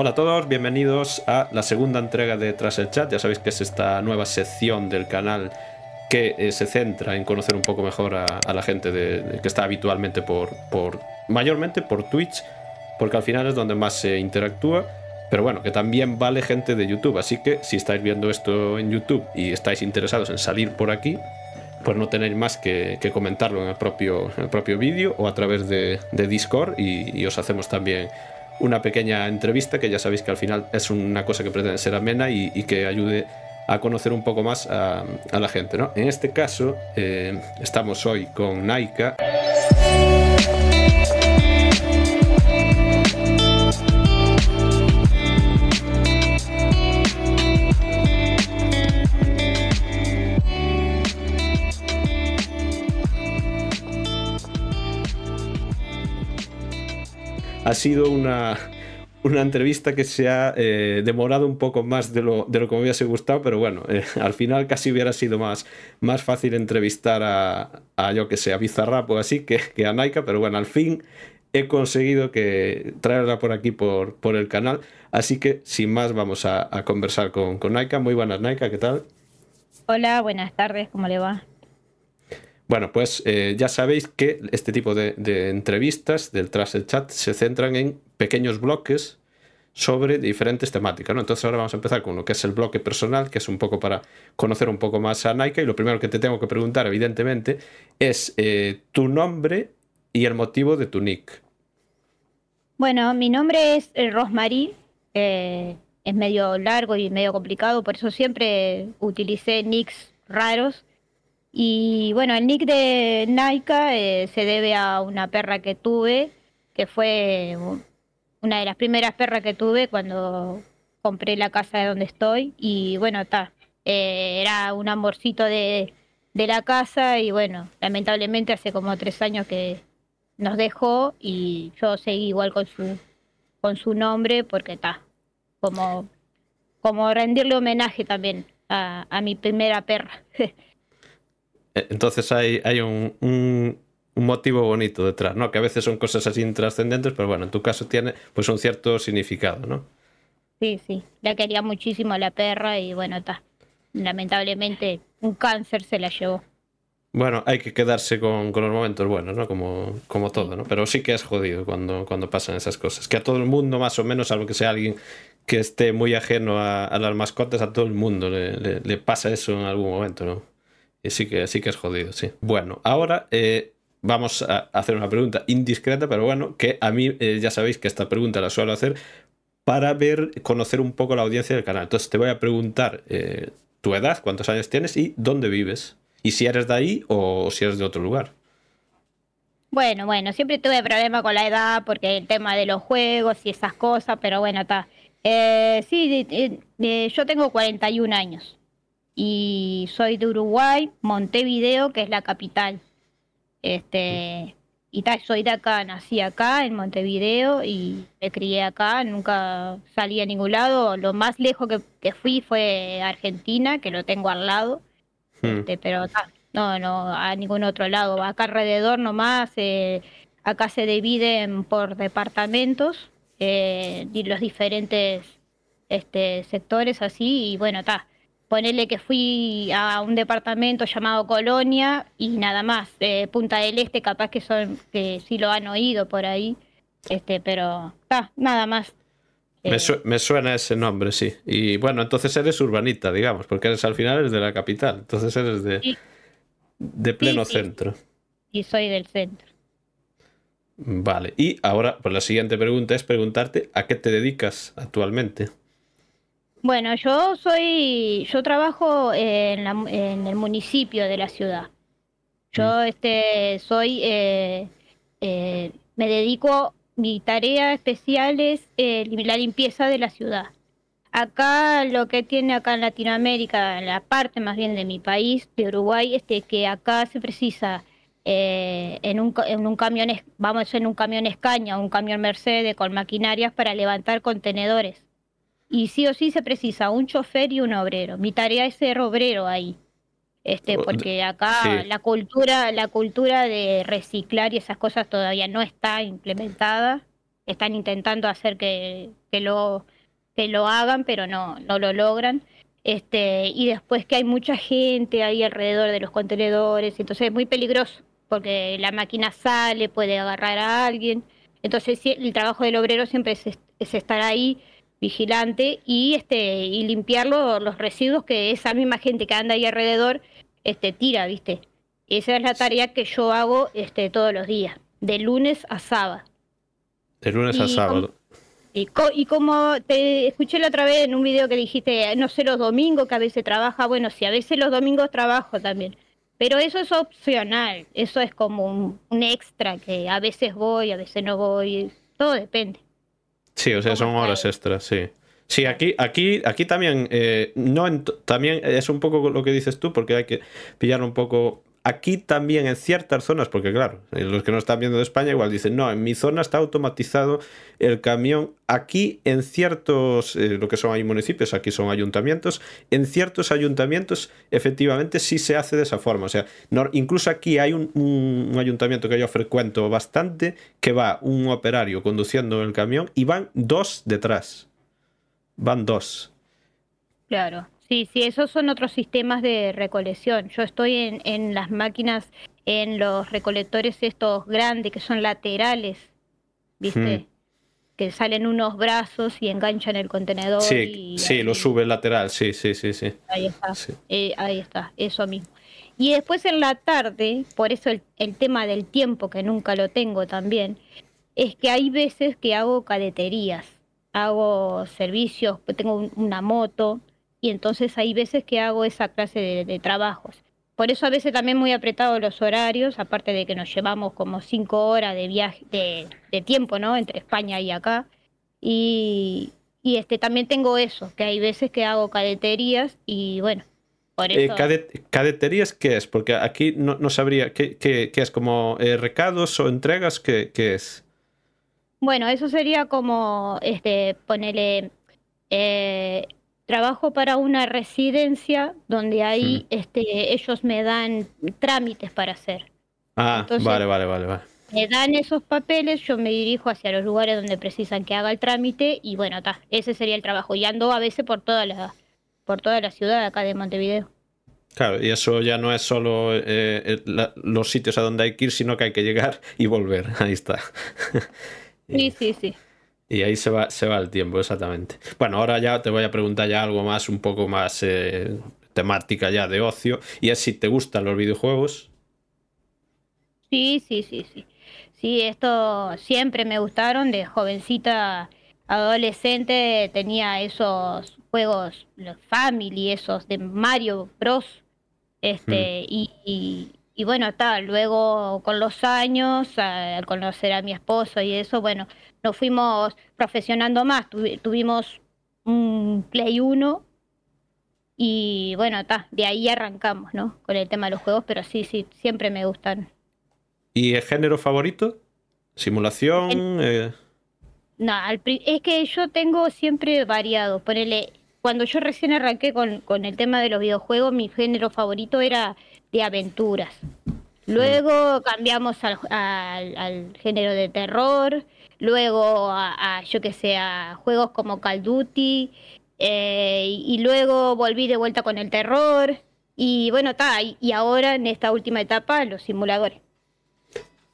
Hola a todos, bienvenidos a la segunda entrega de Tras el Chat. Ya sabéis que es esta nueva sección del canal que eh, se centra en conocer un poco mejor a, la gente que está habitualmente por, por, mayormente por Twitch, porque al final es donde más se interactúa. Pero bueno, que también vale gente de YouTube. Así que si estáis viendo esto en YouTube y estáis interesados en salir por aquí, pues no tenéis más que, comentarlo en el propio, el propio vídeo o a través de, Discord y os hacemos también una pequeña entrevista que ya sabéis que al final es una cosa que pretende ser amena y, que ayude a conocer un poco más a, la gente. ¿no? En este caso, eh, estamos hoy con Naika. Ha sido una, entrevista que se ha eh, demorado un poco más de lo, de lo que me hubiese gustado, pero bueno, eh, al final casi hubiera sido más, más fácil entrevistar a, a yo que sé, a Bizarrap o así que, que, a Naika, pero bueno, al fin he conseguido que traerla por aquí por, por el canal, así que sin más vamos a, conversar con, con Naika. Muy buenas, Naika, ¿qué tal? Hola, buenas tardes, ¿cómo le va? Bueno, pues eh, ya sabéis que este tipo de, entrevistas del Tras el Chat se centran en pequeños bloques sobre diferentes temáticas. ¿no? Entonces ahora vamos a empezar con lo que es el bloque personal, que es un poco para conocer un poco más a Nike. Y lo primero que te tengo que preguntar, evidentemente, es eh, tu nombre y el motivo de tu nick. Bueno, mi nombre es eh, Rosmarie. es medio largo y medio complicado, por eso siempre utilicé nicks raros y bueno, el nick de Naika eh, se debe a una perra que tuve, que fue una de las primeras perras que tuve cuando compré la casa de donde estoy. Y bueno, está, eh, era un amorcito de, de la casa y bueno, lamentablemente hace como tres años que nos dejó y yo seguí igual con su, con su nombre porque está, como, como rendirle homenaje también a, a mi primera perra. Eh, entonces hay, hay un, un, motivo bonito detrás, ¿no? Que a veces son cosas así intrascendentes, pero bueno, en tu caso tiene pues un cierto significado, ¿no? Sí, sí. La quería muchísimo la perra y bueno, está. Lamentablemente un cáncer se la llevó. Bueno, hay que quedarse con, con, los momentos buenos, ¿no? Como, como todo, ¿no? Pero sí que es jodido cuando, cuando pasan esas cosas. Que a todo el mundo, más o menos, salvo que sea alguien que esté muy ajeno a, las mascotas, a todo el mundo le, le, pasa eso en algún momento, ¿no? Sí que, sí que es jodido, sí. Bueno, ahora eh, vamos a hacer una pregunta indiscreta, pero bueno, que a mí eh, ya sabéis que esta pregunta la suelo hacer para ver, conocer un poco la audiencia del canal. Entonces te voy a preguntar eh, tu edad, cuántos años tienes y dónde vives. Y si eres de ahí o si eres de otro lugar. Bueno, bueno, siempre tuve problema con la edad porque el tema de los juegos y esas cosas, pero bueno, está. sí, yo tengo 41 años y soy de Uruguay, Montevideo, que es la capital. Este, y tal, soy de acá, nací acá en Montevideo y me crié acá, nunca salí a ningún lado. Lo más lejos que, fui fue Argentina, que lo tengo al lado, hmm. este, pero no, no, a ningún otro lado. Acá alrededor nomás, eh, acá se dividen por departamentos, eh, y los diferentes este, sectores así, y bueno, está Ponerle que fui a un departamento llamado Colonia y nada más. Eh, Punta del Este, capaz que son que sí lo han oído por ahí, este, pero ah, nada más. Me, me, suena ese nombre, sí. Y bueno, entonces eres urbanita, digamos, porque eres al final eres de la capital, entonces eres de, de pleno centro. Y soy del centro. Vale, y ahora, pues la siguiente pregunta es preguntarte a qué te dedicas actualmente. Bueno, yo soy, yo trabajo en, el municipio de la ciudad. Yo mm. este, soy, eh, eh, me dedico, mi tarea especial es eh, la limpieza de la ciudad. Acá lo que tiene acá en Latinoamérica, en la parte más bien de mi país, de Uruguay, es que acá se precisa en, un, en un camión, vamos en un camión Escaña, un camión Mercedes con maquinarias para levantar contenedores y sí o sí se precisa un chofer y un obrero. Mi tarea es ser obrero ahí. Este, oh, porque acá la cultura, la cultura de reciclar y esas cosas todavía no está implementada. Están intentando hacer que, que lo, que lo hagan, pero no, no lo logran. Este, y después que hay mucha gente ahí alrededor de los contenedores, entonces es muy peligroso, porque la máquina sale, puede agarrar a alguien. Entonces el trabajo del obrero siempre es, es estar ahí vigilante y este y limpiar los residuos que esa misma gente que anda ahí alrededor este tira, ¿viste? Esa es la tarea que yo hago este todos los días, de lunes a sábado. De lunes a sábado. y, y, como te escuché la otra vez en un video que dijiste, no sé, los domingos que a veces trabaja, bueno, sí, a veces los domingos trabajo también. Pero eso es opcional, eso es como un, un extra que a veces voy, a veces no voy, todo depende. Sí, o sea, son horas extras, sí. Sí, aquí, aquí, aquí también, eh, no también es un poco lo que dices tú, porque hay que pillar un poco. Aquí también en ciertas zonas, porque claro, los que no están viendo de España igual dicen, no, en mi zona está automatizado el camión. Aquí en ciertos, eh, lo que son ahí municipios, aquí son ayuntamientos, en ciertos ayuntamientos efectivamente sí se hace de esa forma. O sea, incluso aquí hay un ayuntamiento que yo frecuento bastante, que va un operario conduciendo el camión y van dos detrás van dos. Claro, sí, sí, esos son otros sistemas de recolección. Yo estoy en, en las máquinas, en los recolectores estos grandes que son laterales, ¿viste? Hmm. Que salen unos brazos y enganchan el contenedor. Sí, sí, lo sube lateral, sí, sí, sí, sí. Ahí está, eh, ahí está, eso mismo. Y después en la tarde, por eso el, el tema del tiempo, que nunca lo tengo también, es que hay veces que hago cadeterías hago servicios, tengo una moto y entonces hay veces que hago esa clase de, trabajos. Por eso a veces también muy apretados los horarios, aparte de que nos llevamos como cinco horas de viaje, de, tiempo, ¿no? Entre España y acá. Y, y, este también tengo eso, que hay veces que hago cadeterías y bueno, por eh. ¿Cadeterías qué es? Porque aquí no, no sabría, ¿qué, qué, qué es? ¿Como eh, recados o entregas? ¿Qué, qué es? Bueno, eso sería como, este, ponerle eh, trabajo para una residencia donde ahí, hmm. este, ellos me dan trámites para hacer. Ah, vale, vale, vale, vale. Me dan esos papeles, yo me dirijo hacia los lugares donde precisan que haga el trámite y bueno, ta, ese sería el trabajo. Y ando a veces por toda la, por toda la ciudad acá de Montevideo. Claro, y eso ya no es solo eh, los sitios a donde hay que ir, sino que hay que llegar y volver. Ahí está. Sí, sí, sí. Y ahí se va, se va el tiempo, exactamente. Bueno, ahora ya te voy a preguntar ya algo más, un poco más eh, temática ya de ocio. Y es si te gustan los videojuegos. Sí, sí, sí, sí. Sí, esto siempre me gustaron. De jovencita, adolescente, tenía esos juegos, los Family, esos de Mario Bros. Este, mm. y y bueno, está, luego con los años, al conocer a mi esposo y eso, bueno, nos fuimos profesionando más. tuvimos un Play 1 y bueno, está, de ahí arrancamos, ¿no? Con el tema de los juegos, pero sí, sí, siempre me gustan. ¿Y el género favorito? ¿Simulación? Eh. No, es que yo tengo siempre variado. Ponele, cuando yo recién arranqué con, con el tema de los videojuegos, mi género favorito era de aventuras. Luego cambiamos al, género de terror, luego a, yo que sé, a juegos como Call Duty, eh, y luego volví de vuelta con el terror, y bueno, está, y ahora en esta última etapa los simuladores.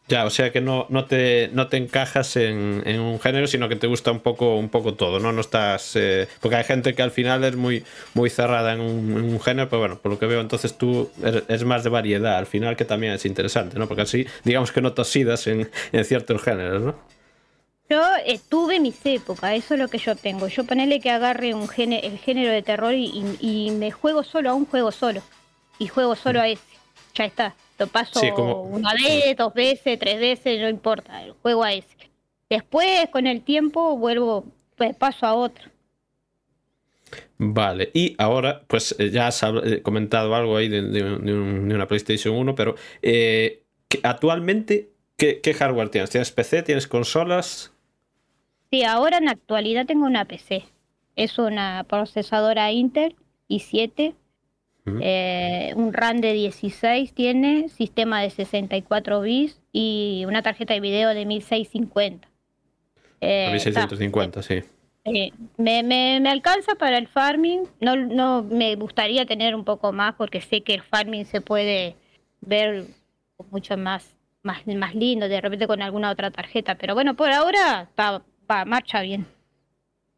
Ya, o sea que no, no, te, no te encajas en, un género, sino que te gusta un poco, un poco todo, ¿no? No estás. Eh, porque hay gente que al final es muy, muy cerrada en un, género, pero bueno, por lo que veo, entonces tú es más de variedad al final, que también es interesante, ¿no? Porque así, digamos que no te osidas en, en ciertos géneros, ¿no? Yo tuve mis épocas, eso es lo que yo tengo. Yo ponele que agarre un género, el género de terror y, y me juego solo a un juego solo. Y juego solo a ese. Ya está. Lo paso una vez, dos veces, tres veces, no importa, el juego a ese. Después, con el tiempo, vuelvo, pues paso a otro. Vale, y ahora, pues eh, ya has eh, comentado algo ahí de, una PlayStation 1, pero eh, actualmente, ¿qué, hardware tienes? ¿Tienes PC? ¿Tienes consolas? Sí, ahora en la actualidad tengo una PC. Es una procesadora Intel i7 eh, un RAM de 16 tiene, sistema de 64 bits y una tarjeta de video de 1650. Eh, 1650, sí. me, me, alcanza para el farming. No, no me gustaría tener un poco más porque sé que el farming se puede ver mucho más, más, más lindo, de repente con alguna otra tarjeta. Pero bueno, por ahora está, va, marcha bien.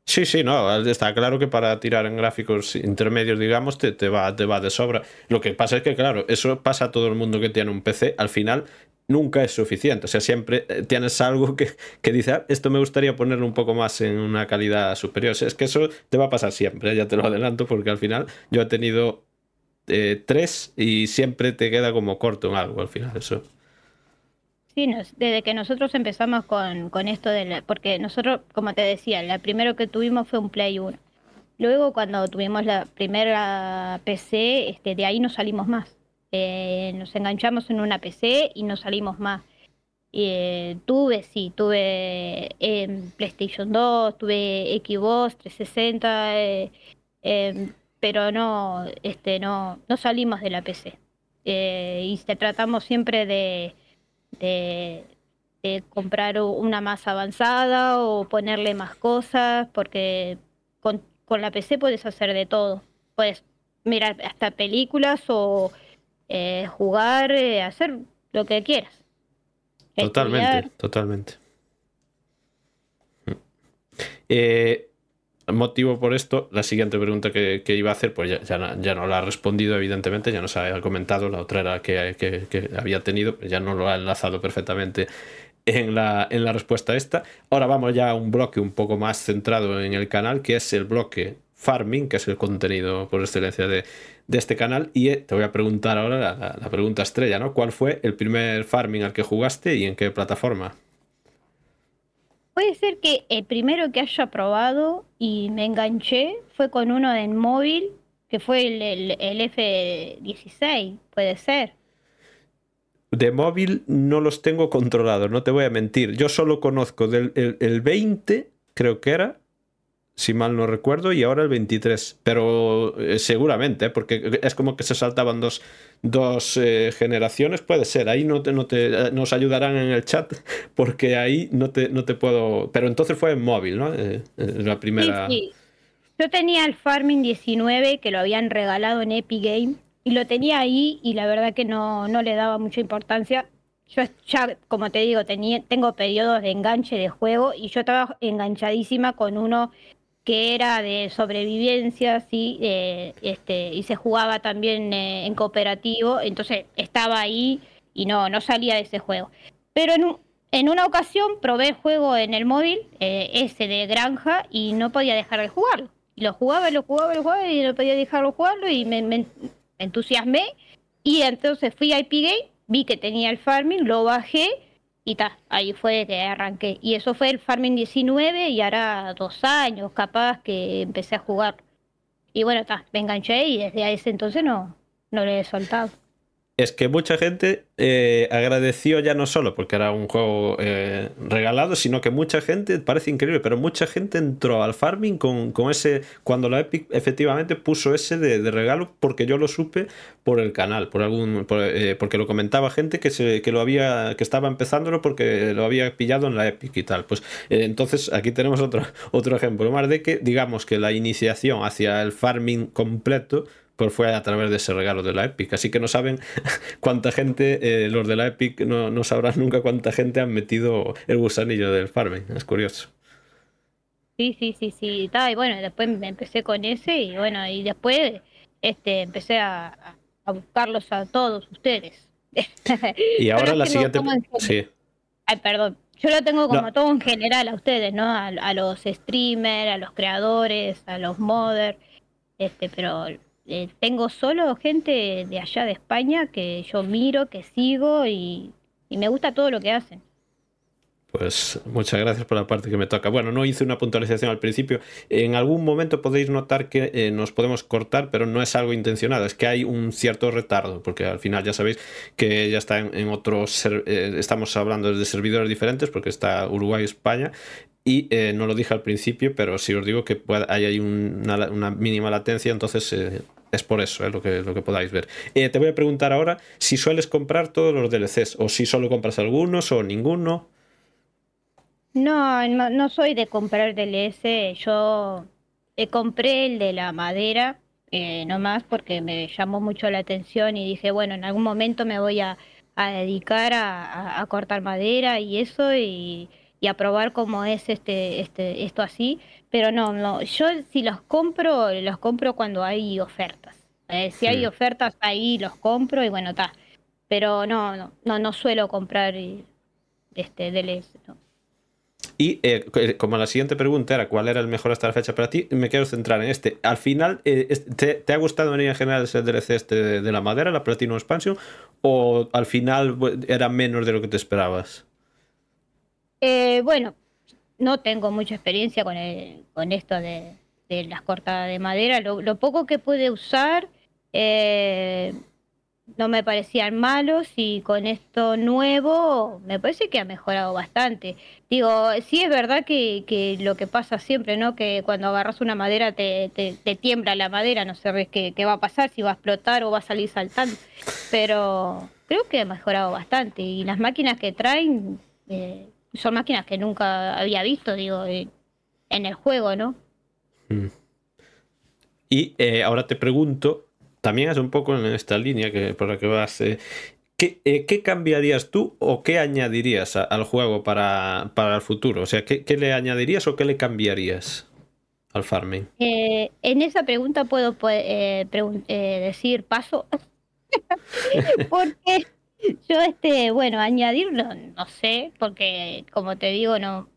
Sí, sí, no, está claro que para tirar en gráficos intermedios, digamos, te, te, va, te va de sobra. Lo que pasa es que, claro, eso pasa a todo el mundo que tiene un PC. Al final, nunca es suficiente. O sea, siempre eh, tienes algo que, que dice, ah, esto me gustaría ponerlo un poco más en una calidad superior. es que eso te va a pasar siempre, ya te lo adelanto, porque al final yo he tenido eh, tres y siempre te queda como corto en algo al final, eso. Sí, desde que nosotros empezamos con, con esto de porque nosotros, como te decía, la primero que tuvimos fue un Play 1. Luego cuando tuvimos la primera PC, este, de ahí no salimos más. Eh, nos enganchamos en una PC y no salimos más. Eh, tuve, sí, tuve eh, PlayStation 2, tuve Xbox 360, em, pero no, este, no, no salimos de la PC. y tratamos siempre de, de, comprar una más avanzada o ponerle más cosas, porque con, con la PC puedes hacer de todo. Puedes mirar hasta películas o eh, jugar, eh, hacer lo que quieras. Totalmente, totalmente. Eh, motivo por esto, la siguiente pregunta que, iba a hacer, pues ya, ya, no la ha respondido, evidentemente, ya nos ha comentado, la otra era que, que, había tenido, ya no lo ha enlazado perfectamente en la, en la respuesta a esta. Ahora vamos ya a un bloque un poco más centrado en el canal, que es el bloque farming, que es el contenido por excelencia de, de este canal. Y eh, te voy a preguntar ahora la, pregunta estrella, ¿no? ¿Cuál fue el primer farming al que jugaste y en qué plataforma? Puede ser que el primero que haya probado y me enganché fue con uno en móvil, que fue el, F16, puede ser. De móvil no los tengo controlados, no te voy a mentir. Yo solo conozco del el 20, creo que era, si mal no recuerdo, y ahora el 23. Pero eh, seguramente, ¿eh? porque es como que se saltaban dos, dos eh, generaciones, puede ser. Ahí no te, no te, nos ayudarán en el chat, porque ahí no te, no te puedo. Pero entonces fue en móvil, ¿no? la primera. Sí, Yo tenía el Farming 19 que lo habían regalado en Epic Game y lo tenía ahí y la verdad que no, no le daba mucha importancia. Yo ya, como te digo, tenía, tengo periodos de enganche de juego y yo estaba enganchadísima con uno que era de sobrevivencia, sí, este, y se jugaba también eh, en cooperativo, entonces estaba ahí y no, no salía de ese juego. Pero en, en una ocasión probé el juego en el móvil, eh, ese de granja, y no podía dejar de jugarlo. Lo jugaba, lo jugaba, lo jugaba, y no podía dejarlo jugarlo, y me, me entusiasmé, y entonces fui a IP Game, vi que tenía el farming, lo bajé, y ta, ahí fue que arranqué. Y eso fue el Farming 19 y ahora dos años capaz que empecé a jugar. Y bueno, ta, me enganché y desde ese entonces no, no le he soltado es que mucha gente eh, agradeció ya no solo porque era un juego eh, regalado, sino que mucha gente, parece increíble, pero mucha gente entró al farming con, ese, cuando la Epic efectivamente puso ese de, regalo, porque yo lo supe por el canal, por algún, eh, porque lo comentaba gente que, se, que lo había, que estaba empezándolo porque lo había pillado en la Epic y tal. Pues entonces aquí tenemos otro, otro ejemplo más de que digamos que la iniciación hacia el farming completo pues fue a través de ese regalo de la Epic. Así que no saben cuánta gente, eh, los de la Epic no, no, sabrán nunca cuánta gente han metido el gusanillo del farming. Es curioso. Sí, sí, sí, sí. Y bueno, después me empecé con ese y bueno, y después este, empecé a, buscarlos a todos ustedes. y ahora la siguiente... Sí. Ay, perdón. Yo lo tengo como todo en general a ustedes, ¿no? A, a los streamers, a los creadores, a los modders, este, pero eh, tengo solo gente de allá de España que yo miro, que sigo y, me gusta todo lo que hacen. Pues muchas gracias por la parte que me toca. Bueno, no hice una puntualización al principio. En algún momento podéis notar que eh, nos podemos cortar, pero no es algo intencionado. Es que hay un cierto retardo, porque al final ya sabéis que ya está en, otros. Eh, estamos hablando de servidores diferentes, porque está Uruguay y España. Y no lo dije al principio, pero si os digo que hay, una, una, mínima latencia, entonces es por eso eh, lo, que, lo que podáis ver. Eh, te voy a preguntar ahora si sueles comprar todos los DLCs o si solo compras algunos o ninguno. No, no, soy de comprar DLS. Yo eh, compré el de la madera, eh, nomás porque me llamó mucho la atención y dije, bueno, en algún momento me voy a, a dedicar a, a- a cortar madera y eso y, y a probar cómo es este, este, esto así. Pero no, no, yo si los compro, los compro cuando hay ofertas. Eh, si hay ofertas ahí los compro y bueno, está. Pero no, no, no, no suelo comprar eh, este DLS, no. Y eh, co- como la siguiente pregunta era cuál era el mejor hasta la fecha para ti, me quiero centrar en este. Al final, eh, ¿te, te ha gustado en general ese DLC este de, de la madera, la Platinum Expansion? ¿O al final era menos de lo que te esperabas? Eh, bueno, no tengo mucha experiencia con, el- con esto de, las cortadas de madera. Lo, poco que pude usar eh, no me parecían malos y con esto nuevo me parece que ha mejorado bastante. Digo, sí es verdad que, que lo que pasa siempre, ¿no? Que cuando agarras una madera te, te, te tiembla la madera, no sabes qué, qué va a pasar, si va a explotar o va a salir saltando. Pero creo que ha mejorado bastante y las máquinas que traen eh, son máquinas que nunca había visto, digo, eh, en el juego, ¿no? Mm. Y eh, ahora te pregunto, también es un poco en esta línea que, por la que vas. eh, ¿qué, eh, qué cambiarías tú o qué añadirías a- al juego para, para el futuro? O sea, ¿qué, qué le añadirías o qué le cambiarías al farming? En esa pregunta puedo pues, decir paso, porque yo, este, bueno, añadirlo, no sé, porque como te digo, no,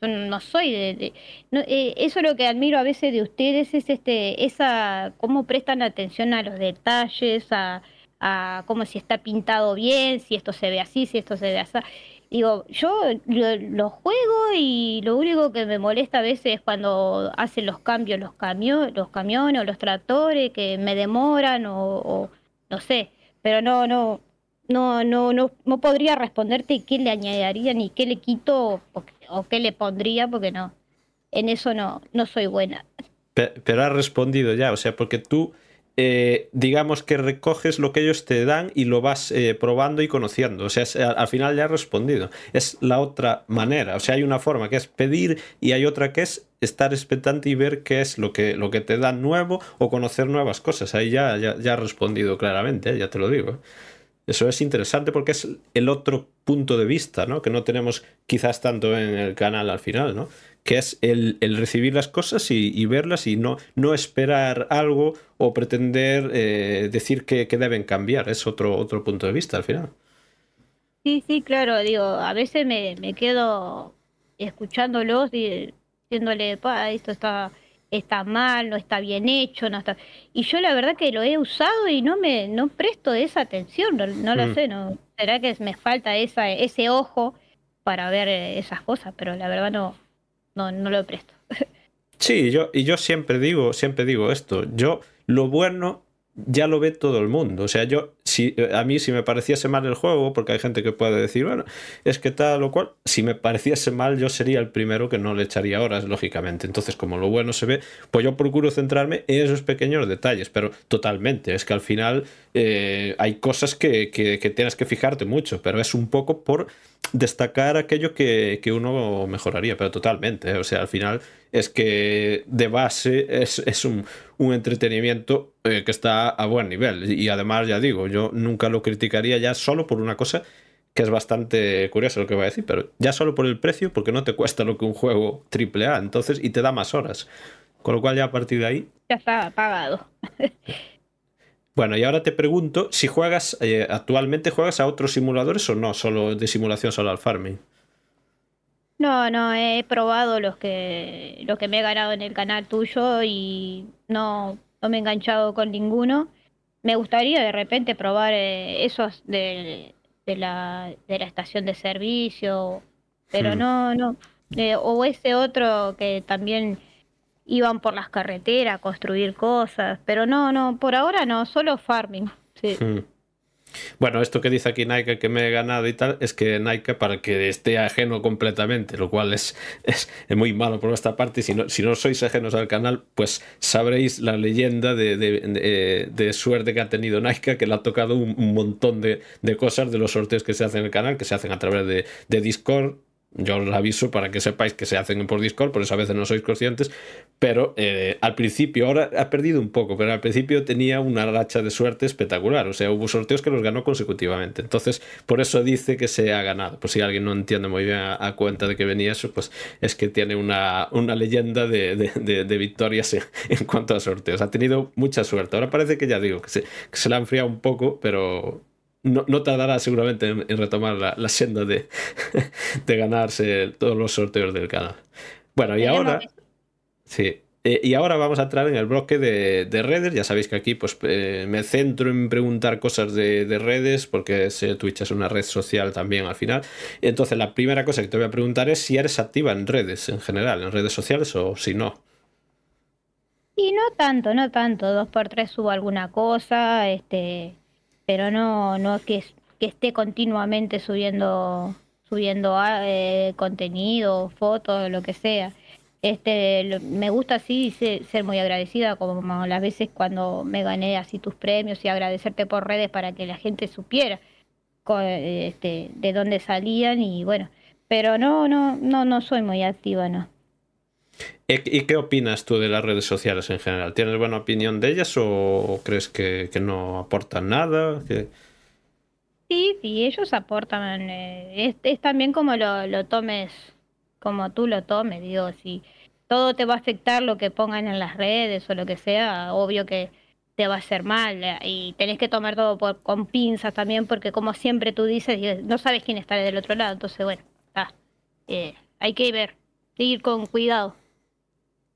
yo no soy de, no, eh, eso es lo que admiro a veces de ustedes, es este, esa, cómo prestan atención a los detalles, a, cómo si está pintado bien, si esto se ve así, si esto se ve así. Digo, yo lo, juego y lo único que me molesta a veces es cuando hacen los cambios los camio- los camiones o los tractores que me demoran o no sé, pero no, no, no, no, no, no podría responderte qué le añadiría ni qué le quito o, o qué le pondría porque no, en eso no, no soy buena. Pe- Pero has respondido ya, o sea, porque tú, eh, digamos que recoges lo que ellos te dan y lo vas eh, probando y conociendo. O sea, es- al, al final ya has respondido. Es la otra manera. O sea, hay una forma que es pedir y hay otra que es estar expectante y ver qué es lo que, lo que te dan nuevo o conocer nuevas cosas. Ahí ya, ya, ya has respondido claramente, eh, ya te lo digo. Eso es interesante porque es el otro punto de vista, ¿no? Que no tenemos quizás tanto en el canal al final, ¿no? Que es el, recibir las cosas y, verlas y no, no esperar algo o pretender eh, decir que, que deben cambiar. Es otro, otro punto de vista al final. Sí, sí, claro, digo, a veces me, me quedo escuchándolos y diciéndole, pa, esto está, está mal, no está bien hecho, no está. Y yo la verdad que lo he usado y no me, no presto esa atención, no, no lo Mm. sé, no, será que me falta esa, ese ojo para ver eh, esas cosas, pero la verdad no, no, no lo presto. Sí, yo, y yo siempre digo, siempre digo esto. Yo, lo bueno ya lo ve todo el mundo. O sea, yo, si a mí si me pareciese mal el juego, porque hay gente que puede decir, bueno, es que tal o cual, si me pareciese mal, yo sería el primero que no le echaría horas, lógicamente. Entonces, como lo bueno se ve, pues yo procuro centrarme en esos pequeños detalles, pero totalmente. Es que al final eh, hay cosas que, tienes que fijarte mucho, pero es un poco por destacar aquello que, uno mejoraría, pero totalmente. ¿eh? O sea, al final es que de base es, un, entretenimiento eh, que está a buen nivel. Y además, ya digo, yo nunca lo criticaría ya solo por una cosa que es bastante curioso lo que voy a decir, pero ya solo por el precio, porque no te cuesta lo que un juego triple A, entonces, y te da más horas. Con lo cual ya a partir de ahí Ya está pagado. bueno, y ahora te pregunto si juegas, eh, actualmente juegas a otros simuladores o no, solo de simulación, solo al farming. No, no, he probado los que, los que me he ganado en el canal tuyo y no, no me he enganchado con ninguno. Me gustaría de repente probar eh, esos de, de la, de la estación de servicio, pero Hmm. no, no. Eh, o ese otro que también iban por las carreteras a construir cosas, pero no, no, por ahora no, solo farming. Sí. Hmm. Bueno, esto que dice aquí Nike que me he ganado y tal, es que Nike para que esté ajeno completamente, lo cual es, es, muy malo por nuestra parte. Si no, si no sois ajenos al canal, pues sabréis la leyenda de, de, suerte que ha tenido Nike, que le ha tocado un, un montón de, cosas de los sorteos que se hacen en el canal, que se hacen a través de Discord, yo os aviso para que sepáis que se hacen por Discord, por eso a veces no sois conscientes, pero eh, al principio, ahora ha perdido un poco, pero al principio tenía una racha de suerte espectacular, o sea, hubo sorteos que los ganó consecutivamente, entonces por eso dice que se ha ganado, pues si alguien no entiende muy bien a, cuenta de que venía eso, pues es que tiene una, una leyenda de, de, victorias en, cuanto a sorteos, ha tenido mucha suerte, ahora parece que ya digo, que se, que se la ha enfriado un poco, pero no, no, tardará seguramente en, retomar la, senda de, de, ganarse todos los sorteos del canal. Bueno, y ahora. Sí. Eh, y ahora vamos a entrar en el bloque de, de redes. Ya sabéis que aquí pues, eh, me centro en preguntar cosas de, de redes, porque Twitch es una red social también al final. Entonces, la primera cosa que te voy a preguntar es si eres activa en redes en general, en redes sociales o si no. Y no tanto, no tanto. Dos por tres subo alguna cosa, este, pero no, no que, esté continuamente subiendo, subiendo ah, eh, contenido, fotos, lo que sea. Este, me gusta así ser, ser, muy agradecida, como las veces cuando me gané así tus premios y agradecerte por redes para que la gente supiera este, de dónde salían y bueno, pero no, no, no, no soy muy activa, no. ¿Y qué opinas tú de las redes sociales en general? ¿Tienes buena opinión de ellas o crees que, no aportan nada? Sí, sí, ellos aportan. Eh, es, también como lo, tomes, como tú lo tomes, digo, si todo te va a afectar lo que pongan en las redes o lo que sea, obvio que te va a hacer mal eh, y tenés que tomar todo por, con pinzas también porque como siempre tú dices, no sabes quién está del otro lado, entonces bueno, eh, hay que ver, ir con cuidado.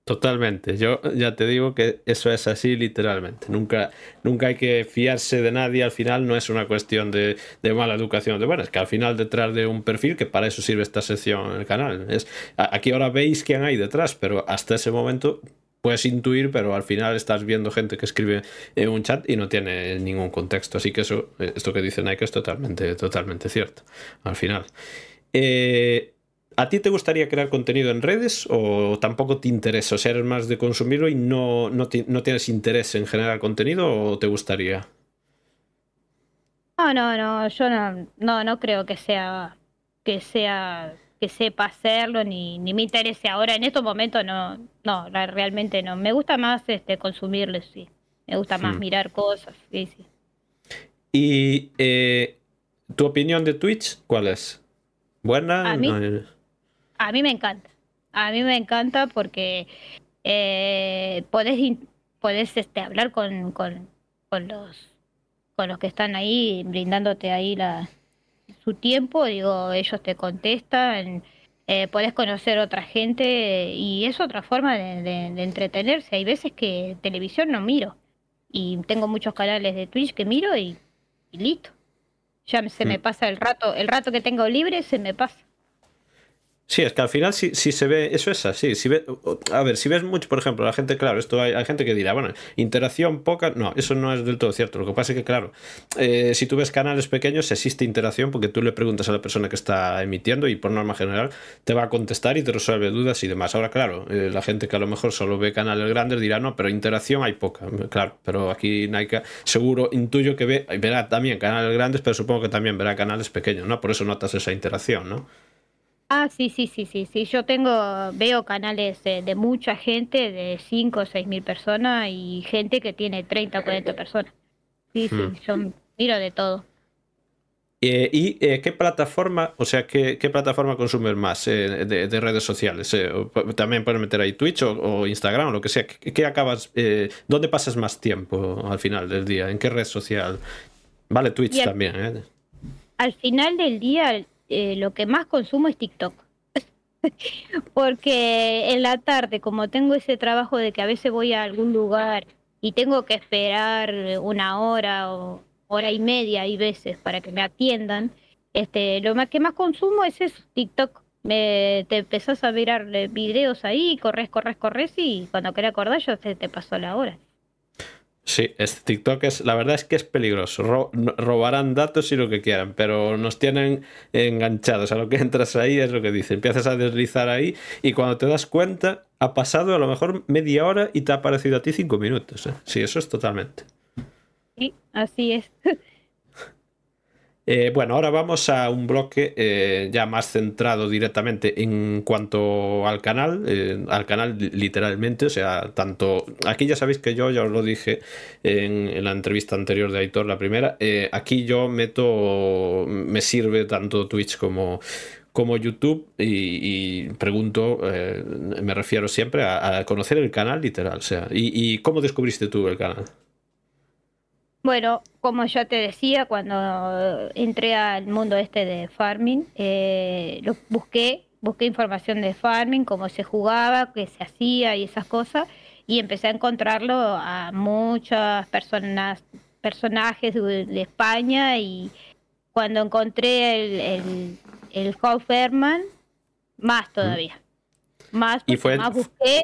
Totalmente. Yo ya te digo que eso es así literalmente. Nunca, nunca hay que fiarse de nadie. Al final no es una cuestión de, mala educación. De, bueno, es que al final detrás de un perfil, que para eso sirve esta sección en el canal. Es, aquí ahora veis quién hay detrás, pero hasta ese momento puedes intuir, pero al final estás viendo gente que escribe en un chat y no tiene ningún contexto. Así que eso, esto que dice Nike es totalmente, totalmente cierto. Al final. Eh, ¿A ti te gustaría crear contenido en redes o tampoco te interesa? O sea, eres más de consumirlo y no, no, tienes interés en generar contenido o te gustaría? No, no, no, yo no, no, creo que sea, que sea, que sepa hacerlo ni, ni me interese ahora. En estos momentos no, no, realmente no. Me gusta más este consumirlo, sí. Me gusta más hmm. mirar cosas, sí, sí. ¿Y eh, tu opinión de Twitch cuál es? ¿Buena? A mí me encanta. A mí me encanta porque eh, podés, este, hablar con, con, con, los, con los que están ahí, brindándote ahí la, su tiempo. Digo, ellos te contestan. Eh, podés conocer otra gente y es otra forma de, entretenerse. Hay veces que televisión no miro y tengo muchos canales de Twitch que miro y, listo. Ya se me mm. pasa el rato, el rato que tengo libre se me pasa. Sí, es que al final si, si se ve, eso es así. Si ve, a ver, si ves mucho, por ejemplo, la gente, claro, esto hay, gente que dirá, bueno, interacción poca, no, eso no es del todo cierto. Lo que pasa es que, claro, eh, si tú ves canales pequeños, existe interacción porque tú le preguntas a la persona que está emitiendo y por norma general te va a contestar y te resuelve dudas y demás. Ahora, claro, eh, la gente que a lo mejor solo ve canales grandes dirá, no, pero interacción hay poca, claro, pero aquí Nike seguro, intuyo que ve, verá también canales grandes, pero supongo que también verá canales pequeños, ¿no? Por eso notas esa interacción, ¿no? Ah, sí, sí, sí, sí, sí. Yo tengo, veo canales de, mucha gente, de 5 o 6 mil personas y gente que tiene 30 o 40 personas. Sí, sí, hmm. yo miro de todo. Eh, ¿Y eh, qué plataforma, o sea, qué, plataforma consumes más eh, de, redes sociales? también puedes meter ahí Twitch o, Instagram o lo que sea. ¿Qué, acabas, ¿Dónde pasas más tiempo al final del día? ¿En qué red social? Vale, Twitch también. ¿eh? Al final del día, eh, lo que más consumo es TikTok. Porque en la tarde, como tengo ese trabajo de que a veces voy a algún lugar y tengo que esperar una hora o hora y media hay veces para que me atiendan, este, lo que más consumo es eso, TikTok. Me, te empezás a mirar videos ahí, corres, corres, corres y cuando querés acordar ya se te pasó la hora. Sí, este TikTok es, la verdad es que es peligroso. robarán datos y lo que quieran, pero nos tienen enganchados. A lo que entras ahí es lo que dice. Empiezas a deslizar ahí y cuando te das cuenta, ha pasado a lo mejor media hora y te ha aparecido a ti cinco minutos. ¿eh? Sí, eso es totalmente. Sí, así es. Eh, bueno, ahora vamos a un bloque eh, ya más centrado directamente en cuanto al canal, eh, al canal literalmente, o sea, tanto, aquí ya sabéis que yo ya os lo dije en, la entrevista anterior de Aitor, la primera, aquí yo meto, me sirve tanto Twitch como, como YouTube y, pregunto, me refiero siempre a, conocer el canal literal, o sea, y, ¿y cómo descubriste tú el canal? Bueno, como ya te decía, cuando entré al mundo este de farming, eh, lo busqué, busqué información de farming, cómo se jugaba, qué se hacía y esas cosas, y empecé a encontrarlo a muchas personas, personajes de, España, y cuando encontré el, el, el más todavía. Más, ¿Y fue... más busqué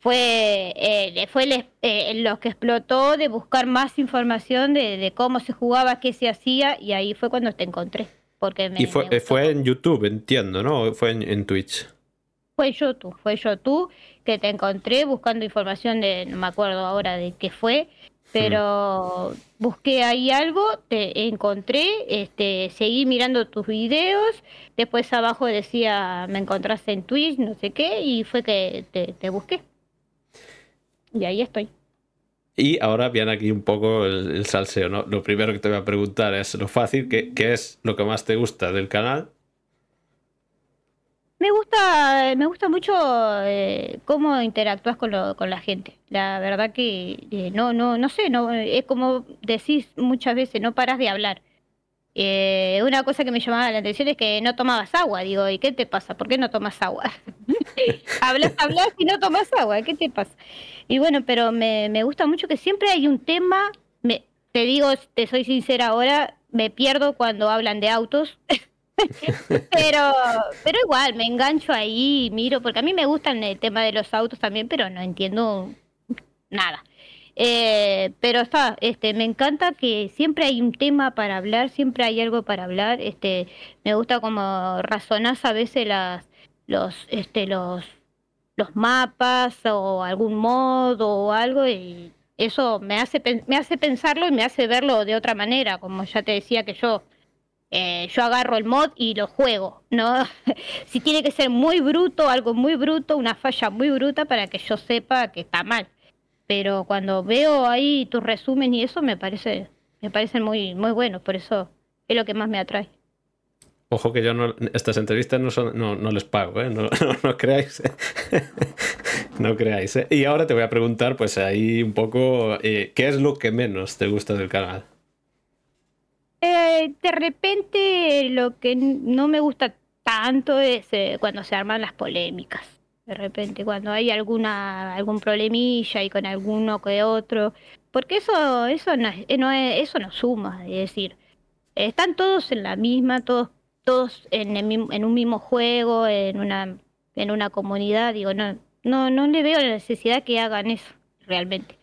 fue, eh, fue eh, lo que explotó de buscar más información de, cómo se jugaba, qué se hacía, y ahí fue cuando te encontré. Porque y fue, fue en YouTube, entiendo, ¿no? Fue en, Twitch. Fue YouTube, fue YouTube que te encontré buscando información de, no me acuerdo ahora de qué fue, pero busqué ahí algo, te encontré, este, seguí mirando tus videos, después abajo decía me encontraste en Twitch, no sé qué, y fue que te busqué. Y ahí estoy. Y ahora viene aquí un poco el, salseo, ¿no? Lo primero que te voy a preguntar es lo fácil, ¿qué, es lo que más te gusta del canal? Me gusta, me gusta mucho eh, cómo interactúas con, con la gente. La verdad que eh, no, no, no sé, no, es como decís muchas veces, no paras de hablar. Eh, una cosa que me llamaba la atención es que no tomabas agua. Digo, ¿y qué te pasa? ¿Por qué no tomas agua? hablas, hablas y no tomas agua. ¿Qué te pasa? Y bueno, pero me, me gusta mucho que siempre hay un tema. Me, te digo, te soy sincera ahora, me pierdo cuando hablan de autos. pero, pero igual, me engancho ahí y miro, porque a mí me gusta el tema de los autos también, pero no entiendo nada. Eh, pero está, este, me encanta que siempre hay un tema para hablar, siempre hay algo para hablar. Este, me gusta como razonás a veces las, los, este, los, los mapas o algún modo o algo y eso me hace, me hace pensarlo y me hace verlo de otra manera, como ya te decía que yo eh, yo agarro el mod y lo juego, ¿no? si tiene que ser muy bruto, algo muy bruto, una falla muy bruta para que yo sepa que está mal pero cuando veo ahí tus resumen y eso me parece me parecen muy muy buenos, por eso es lo que más me atrae. Ojo que yo no, estas entrevistas no, son, no, no les pago, ¿eh? no, no, creáis. no creáis. ¿eh? Y ahora te voy a preguntar, pues ahí un poco, eh, ¿qué es lo que menos te gusta del canal? Eh, de repente lo que no me gusta tanto es cuando se arman las polémicas de repente cuando hay alguna algún problemilla y con alguno que otro porque eso eso no, no eso no suma es decir están todos en la misma todos todos en, en un mismo juego en una en una comunidad digo no no no le veo la necesidad que hagan eso realmente.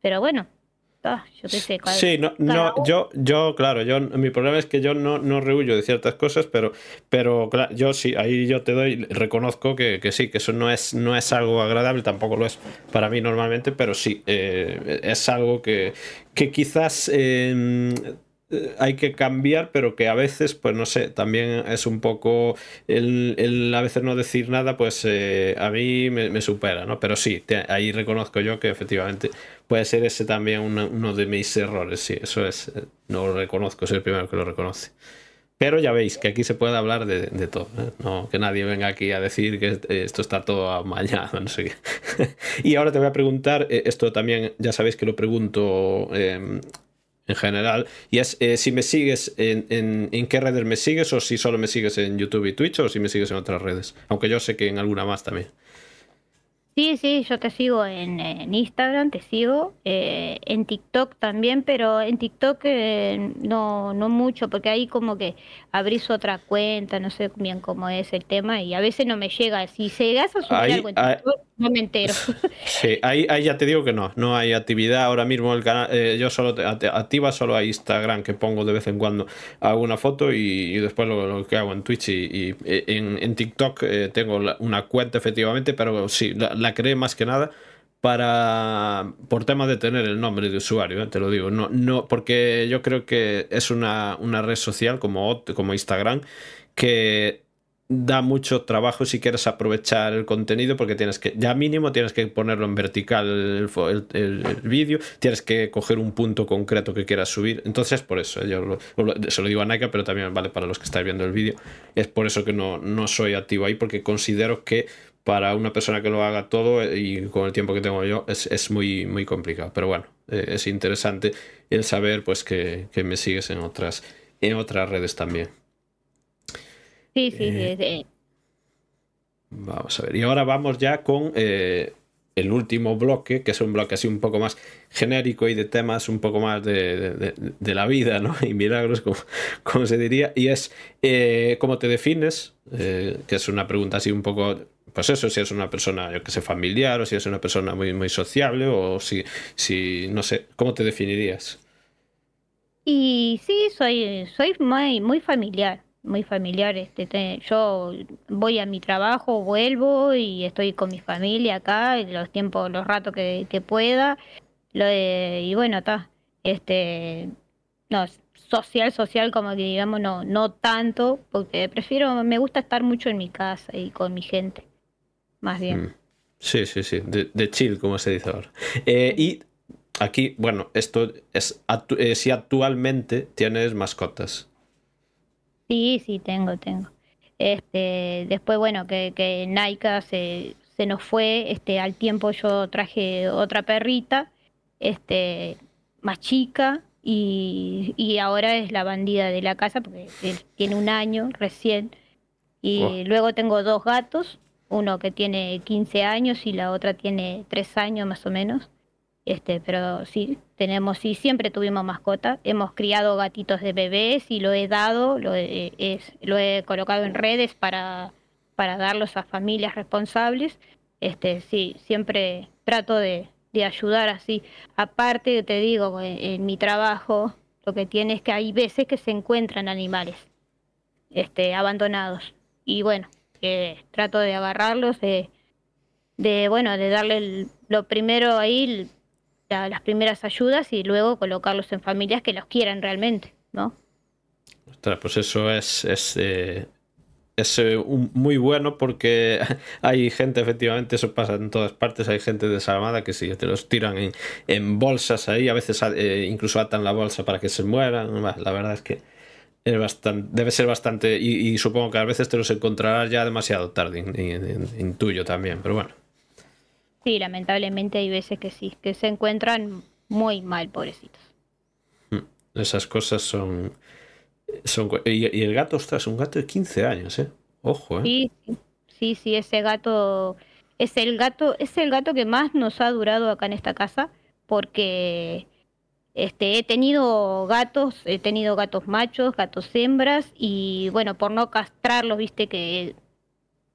Pero bueno Ah, yo sé, sí, no, no yo, yo, claro, yo, mi problema es que yo no, no rehuyo de ciertas cosas, pero, pero claro, yo sí, ahí yo te doy, reconozco que, que, sí, que eso no es, no es algo agradable, tampoco lo es para mí normalmente, pero sí, eh, es algo que, que quizás eh, hay que cambiar, pero que a veces, pues no sé, también es un poco el, a veces no decir nada, pues eh, a mí me, supera, ¿no? Pero sí, ahí reconozco yo que efectivamente puede ser ese también uno de mis errores, sí, eso es, eh, no lo reconozco, soy el primero que lo reconoce. Pero ya veis que aquí se puede hablar de, todo, no que nadie venga aquí a decir que esto está todo amañado, no sé qué. y ahora te voy a preguntar, esto también ya sabéis que lo pregunto em, en general. Y es eh, si me sigues en, en, en, qué redes me sigues o si solo me sigues en YouTube y Twitch o si me sigues en otras redes. Aunque yo sé que en alguna más también. Sí, sí, yo te sigo en, Instagram, te sigo, eh, en TikTok también, pero en TikTok eh, no, no mucho, porque ahí como que abrís otra cuenta, no sé bien cómo es el tema, y a veces no me llega. Si llegas a subir algo en TikTok, no me entero. Sí, ahí, ahí ya te digo que no, no hay actividad ahora mismo el canal, eh, yo solo te, activa solo a Instagram, que pongo de vez en cuando hago una foto y, después lo, que hago en Twitch y, en, en, TikTok tengo una cuenta efectivamente, pero sí, la, la creé más que nada para por tema de tener el nombre de usuario, ¿eh? te lo digo, no, no, porque yo creo que es una, una red social como, como Instagram que da mucho trabajo si quieres aprovechar el contenido porque tienes que, ya mínimo tienes que ponerlo en vertical el, el, vídeo, tienes que coger un punto concreto que quieras subir. Entonces, por eso, yo se lo digo a Naika, pero también vale para los que estáis viendo el vídeo. Es por eso que no, no soy activo ahí porque considero que para una persona que lo haga todo y con el tiempo que tengo yo es, es muy, muy complicado. Pero bueno, eh, es interesante el saber pues que, que me sigues en otras, en otras redes también. Sí, sí, sí, eh, Vamos a ver. Y ahora vamos ya con eh, el último bloque, que es un bloque así un poco más genérico y de temas un poco más de, la vida, ¿no? Y milagros, como, como se diría. Y es eh, cómo te defines, que es una pregunta así un poco pues eso, si es una persona, yo que sé, familiar, o si es una persona muy, muy sociable, o si, si, no sé, ¿cómo te definirías? Y sí, soy, soy muy, muy familiar muy familiar. Este, yo voy a mi trabajo, vuelvo y estoy con mi familia acá, los tiempos, los ratos que, pueda. Lo y bueno, está. Este, no, social, social, como que digamos, no, no tanto, porque prefiero, me gusta estar mucho en mi casa y con mi gente, más bien. Mm. Sí, sí, sí, de, chill, como se dice ahora. Eh, y aquí, bueno, esto es eh, si actualmente tienes mascotas. Sí, sí, tengo, tengo. Este, después, bueno, que, que Naika se, se nos fue, este, al tiempo yo traje otra perrita, este, más chica, y, y ahora es la bandida de la casa, porque tiene un año recién. Y luego tengo dos gatos, uno que tiene 15 años y la otra tiene 3 años más o menos. Este, pero sí, tenemos, y siempre tuvimos mascota. Hemos criado gatitos de bebés y lo he dado, lo he, es, lo he colocado en redes para, para darlos a familias responsables. Este, sí, siempre trato de, de ayudar así. Aparte, te digo, en, mi trabajo lo que tiene es que hay veces que se encuentran animales este, abandonados. Y bueno, trato de agarrarlos, de, de bueno, de darle lo primero ahí, las primeras ayudas y luego colocarlos en familias que los quieran realmente, ¿no? pues eso es, es, eh, es eh, muy bueno porque hay gente, efectivamente, eso pasa en todas partes, hay gente desalmada que si te los tiran en, en bolsas ahí, a veces eh, incluso atan la bolsa para que se mueran, la verdad es que es bastante, debe ser bastante, y, supongo que a veces te los encontrarás ya demasiado tarde, en tuyo también, pero bueno. Sí, lamentablemente hay veces que sí, que se encuentran muy mal, pobrecitos. Hmm, esas cosas son... son y, el gato, ostras, un gato de 15 años, ¿eh? Ojo, ¿eh? Sí, sí, sí, ese gato es el gato, es el gato que más nos ha durado acá en esta casa, porque este, he tenido gatos, he tenido gatos machos, gatos hembras, y bueno, por no castrarlos, viste que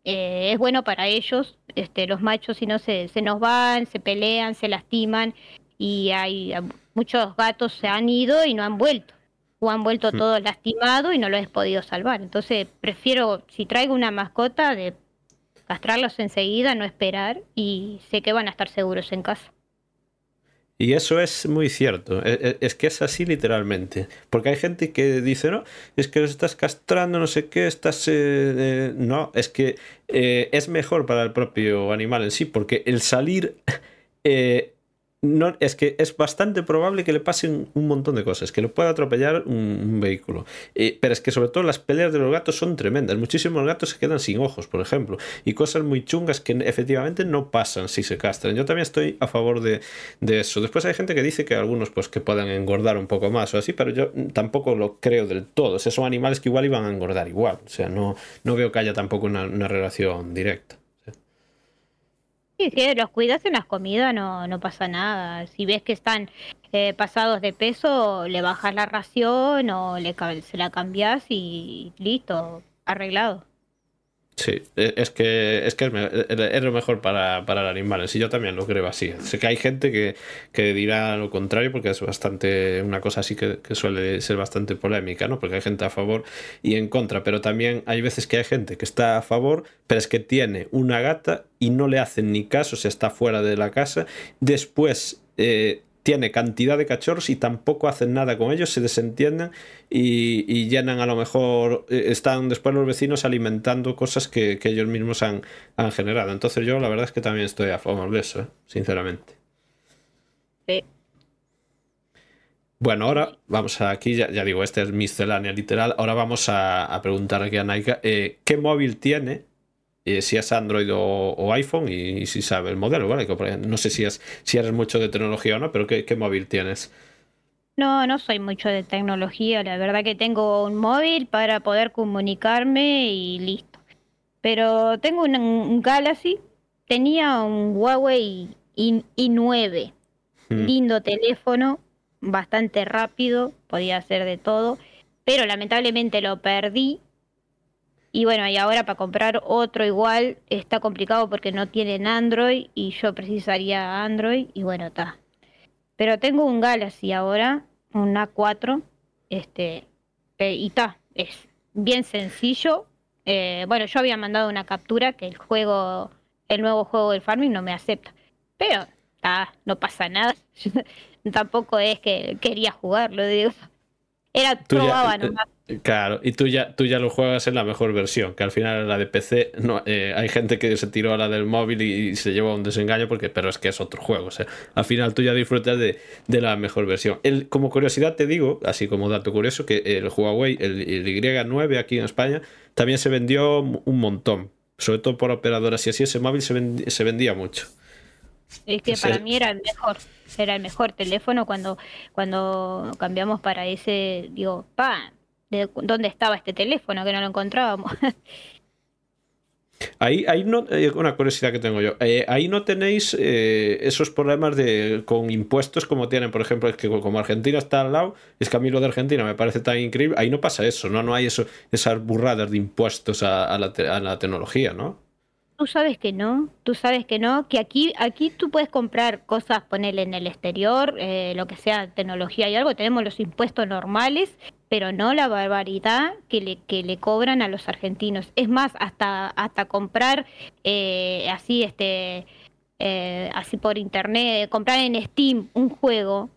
eh, es bueno para ellos. Este, los machos, si no, se, se nos van, se pelean, se lastiman y hay muchos gatos se han ido y no han vuelto. O han vuelto mm. todos lastimados y no los he podido salvar. Entonces prefiero, si traigo una mascota, de castrarlos enseguida, no esperar y sé que van a estar seguros en casa. Y eso es muy cierto, e, e, es que es así literalmente. Porque hay gente que dice, no, es que los estás castrando, no sé qué, estás... Eh, no, es que eh, es mejor para el propio animal en sí, porque el salir eh, no, es que es bastante probable que le pasen un montón de cosas, que lo pueda atropellar un, vehículo. Eh, pero es que sobre todo las peleas de los gatos son tremendas. Muchísimos gatos se quedan sin ojos, por ejemplo, y cosas muy chungas que efectivamente no pasan si se castran. Yo también estoy a favor de, eso. Después hay gente que dice que algunos pues que puedan engordar un poco más o así, pero yo tampoco lo creo del todo. O sea, son animales que igual iban a engordar igual. O sea, no, no veo que haya tampoco una relación directa. Sí, si los cuidas en las comidas no, no pasa nada. Si ves que están eh, pasados de peso, le bajas la ración o le, se la cambias y listo, arreglado. Sí, e, es que es, que es, lo mejor para, para el animal. Sí, yo también lo creo así. Sé que hay gente que, que dirá lo contrario porque es bastante una cosa así que, que, suele ser bastante polémica, ¿no? Porque hay gente a favor y en contra, pero también hay veces que hay gente que está a favor, pero es que tiene una gata y no le hacen ni caso, se está fuera de la casa. Después eh, tiene cantidad de cachorros y tampoco hacen nada con ellos, se desentienden y, llenan a lo mejor, eh, están después los vecinos alimentando cosas que, ellos mismos han, han, generado. Entonces yo la verdad es que también estoy a favor de eso, ¿eh? sinceramente. Sí. Bueno, ahora vamos a aquí, ya, digo, este es miscelánea literal. Ahora vamos a, preguntar aquí a Naika, eh, ¿qué móvil tiene eh, si es Android o, iPhone y, si sabe el modelo, ¿vale? No sé si, es, si eres mucho de tecnología o no, pero ¿qué, móvil tienes? No, no soy mucho de tecnología, la verdad que tengo un móvil para poder comunicarme y listo. Pero tengo un, Galaxy, tenía un Huawei i9, hmm. lindo teléfono, bastante rápido, podía hacer de todo, pero lamentablemente lo perdí y bueno, y ahora para comprar otro igual está complicado porque no tienen Android y yo precisaría Android y bueno, está. Pero tengo un Galaxy ahora, un A4, este, eh, y está, es bien sencillo. Eh, bueno, yo había mandado una captura que el juego, el nuevo juego del Farming no me acepta. Pero, está, no pasa nada. Tampoco es que quería jugarlo, digo. Era probaba eh, nomás. Claro, y tú ya, tú ya lo juegas en la mejor versión, que al final la de PC, no, eh, hay gente que se tiró a la del móvil y, se lleva un desengaño, porque, pero es que es otro juego. O sea, al final tú ya disfrutas de, la mejor versión. El, como curiosidad te digo, así como dato curioso, que el Huawei, el, Y9 aquí en España, también se vendió un montón, sobre todo por operadoras y así ese móvil se, se vendía mucho. Es que para mí era el mejor, era el mejor teléfono cuando, cuando cambiamos para ese, digo, pa, de dónde estaba este teléfono, que no lo encontrábamos. Ahí, ahí no, eh, una curiosidad que tengo yo. Eh, ahí no tenéis eh, esos problemas de con impuestos como tienen, por ejemplo, es que como Argentina está al lado, es que a mí lo de Argentina me parece tan increíble. Ahí no pasa eso, no, no hay eso, esas burradas de impuestos a, la, a la tecnología, ¿no? Tú sabes que no, tú sabes que no, que aquí, aquí tú puedes comprar cosas, ponerle en el exterior, eh, lo que sea tecnología y algo, tenemos los impuestos normales, pero no la barbaridad que le, que le cobran a los argentinos. Es más, hasta, hasta comprar eh, así, este, eh, así por internet, comprar en Steam un juego,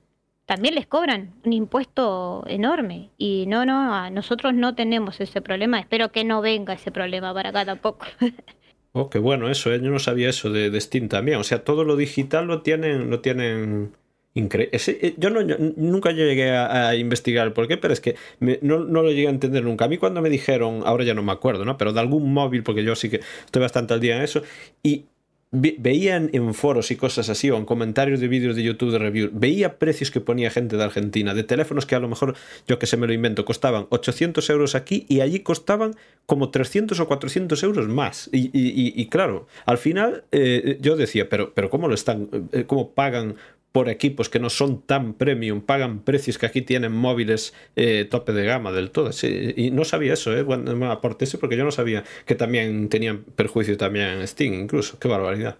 también les cobran un impuesto enorme. Y no, no, nosotros no tenemos ese problema. Espero que no venga ese problema para acá tampoco. Oh, qué bueno eso, ¿eh? yo no sabía eso de, de, Steam también. O sea, todo lo digital lo tienen, lo tienen increíble. Eh, yo, no, nunca llegué a, investigar por qué, pero es que no, no, lo llegué a entender nunca. A mí cuando me dijeron, ahora ya no me acuerdo, ¿no? Pero de algún móvil, porque yo sí que estoy bastante al día en eso, y veían en foros y cosas así o en comentarios de vídeos de YouTube de review, veía precios que ponía gente de Argentina, de teléfonos que a lo mejor, yo que se me lo invento, costaban 800 euros aquí y allí costaban como 300 o 400 euros más. Y, claro, al final eh, yo decía, pero, pero ¿cómo lo están, eh, cómo pagan por equipos que no son tan premium, pagan precios que aquí tienen móviles eh, tope de gama del todo. y no sabía eso, ¿eh? Bueno, me aporté porque yo no sabía que también tenían perjuicio también Steam, incluso. Qué barbaridad.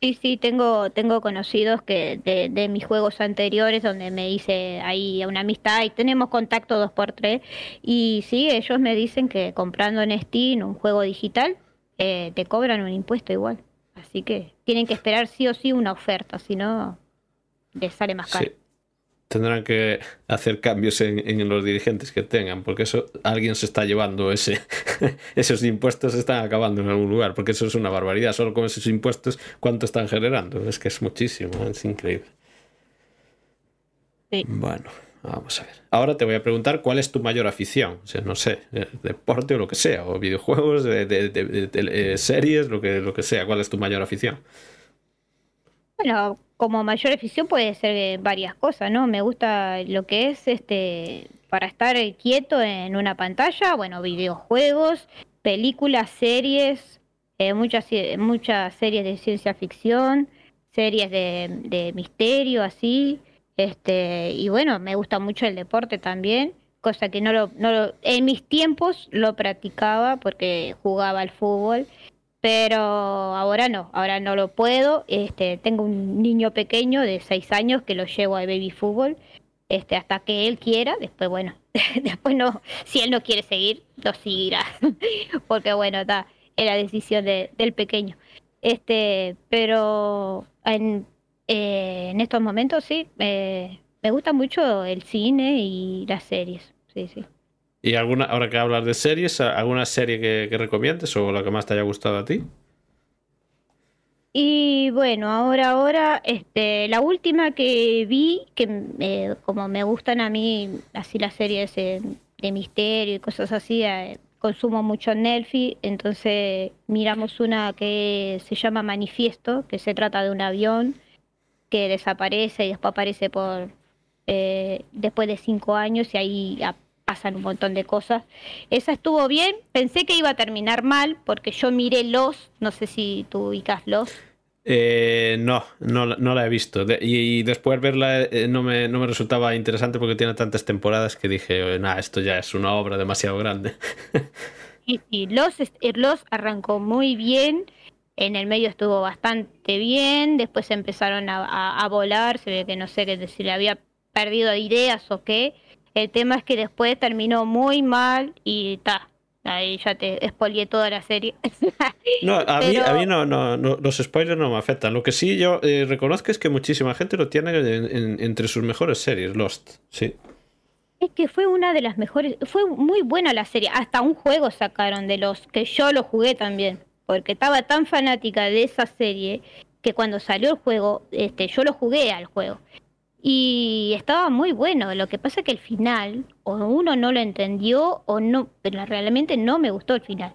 Sí, sí, tengo, tengo conocidos que de, de, mis juegos anteriores donde me hice ahí una amistad y tenemos contacto dos por tres. Y sí, ellos me dicen que comprando en Steam un juego digital eh, te cobran un impuesto igual. Así que tienen que esperar sí o sí una oferta, si no les sale más caro. Tendrán que hacer cambios en, los dirigentes que tengan, porque eso alguien se está llevando ese, esos impuestos se están acabando en algún lugar, porque eso es una barbaridad. Solo con esos impuestos, ¿cuánto están generando? Es que es muchísimo, es increíble. Sí. Bueno, vamos a ver. Ahora te voy a preguntar cuál es tu mayor afición. O sea, no sé, deporte o lo que sea, o videojuegos, de, eh, series, lo que, lo que sea. ¿Cuál es tu mayor afición? Bueno, como mayor afición puede ser eh, varias cosas, ¿no? Me gusta lo que es este para estar quieto en una pantalla, bueno, videojuegos, películas, series, eh, muchas muchas series de ciencia ficción, series de, de misterio, así, este y bueno, me gusta mucho el deporte también, cosa que no lo, no lo, en mis tiempos lo practicaba porque jugaba al fútbol, pero ahora no, ahora no lo puedo. Este, tengo un niño pequeño de seis años que lo llevo al baby fútbol, este, hasta que él quiera. Después, bueno, después no, si él no quiere seguir, lo seguirá, porque bueno, está, es la decisión de, del pequeño. Este, pero en, eh, en estos momentos sí, eh, me gusta mucho el cine y las series. Sí, sí. ¿Y alguna, ahora que hablas de series, alguna serie que, que recomiendes o la que más te haya gustado a ti? Y bueno, ahora, ahora, este, la última que vi, que como me gustan a mí, así las series de, misterio y cosas así, eh, consumo mucho Netflix, entonces miramos una que se llama Manifiesto, que se trata de un avión que desaparece y después aparece por eh, después de cinco años y ahí pasan un montón de cosas. Esa estuvo bien, pensé que iba a terminar mal porque yo miré Los, no sé si tú ubicas Los. Eh, no, no, no, la he visto. y, después verla eh, no, me, no, me, resultaba interesante porque tiene tantas temporadas que dije, nada, esto ya es una obra demasiado grande. y sí, Los, Los arrancó muy bien. En el medio estuvo bastante bien, después empezaron a, a, volar, se ve que no sé qué si le había perdido ideas o qué, el tema es que después terminó muy mal y ta. Ahí ya te expolié toda la serie. no, a mí, a mí no, no, los spoilers no me afectan. Lo que sí yo eh, reconozco es que muchísima gente lo tiene entre sus mejores series, Lost. Sí. Es que fue una de las mejores, fue muy buena la serie. Hasta un juego sacaron de Lost, que yo lo jugué también, porque estaba tan fanática de esa serie que cuando salió el juego, este, yo lo jugué al juego. Y estaba muy bueno. Lo que pasa es que el final, o uno no lo entendió, o no, pero realmente no me gustó el final.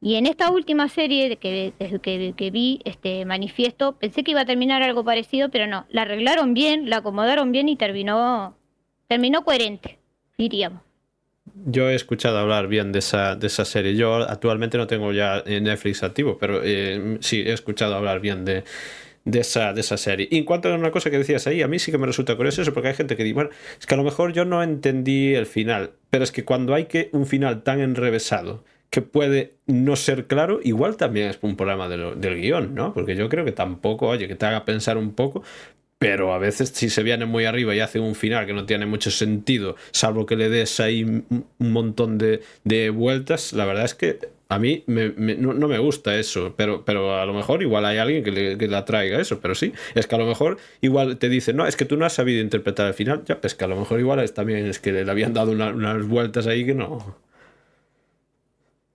Y en esta última serie que, que, que, vi, este manifiesto, pensé que iba a terminar algo parecido, pero no. La arreglaron bien, la acomodaron bien y terminó, terminó coherente, diríamos. Yo he escuchado hablar bien de esa, de esa serie. Yo actualmente no tengo ya Netflix activo, pero eh, sí he escuchado hablar bien de, de esa, de esa serie. Y en cuanto a una cosa que decías ahí, a mí sí que me resulta curioso eso, porque hay gente que dice, bueno, es que a lo mejor yo no entendí el final, pero es que cuando hay que un final tan enrevesado que puede no ser claro, igual también es un problema del guion, ¿no? Porque yo creo que tampoco, oye, que te haga pensar un poco, pero a veces si se viene muy arriba y hace un final que no tiene mucho sentido, salvo que le des ahí un montón de, de vueltas, la verdad es que a mí no, me gusta eso, pero, pero a lo mejor igual hay alguien que le, que traiga eso, pero sí, es que a lo mejor igual te dice, no, es que tú no has sabido interpretar el final, ya, pues que a lo mejor igual es también es que le habían dado unas vueltas ahí que no.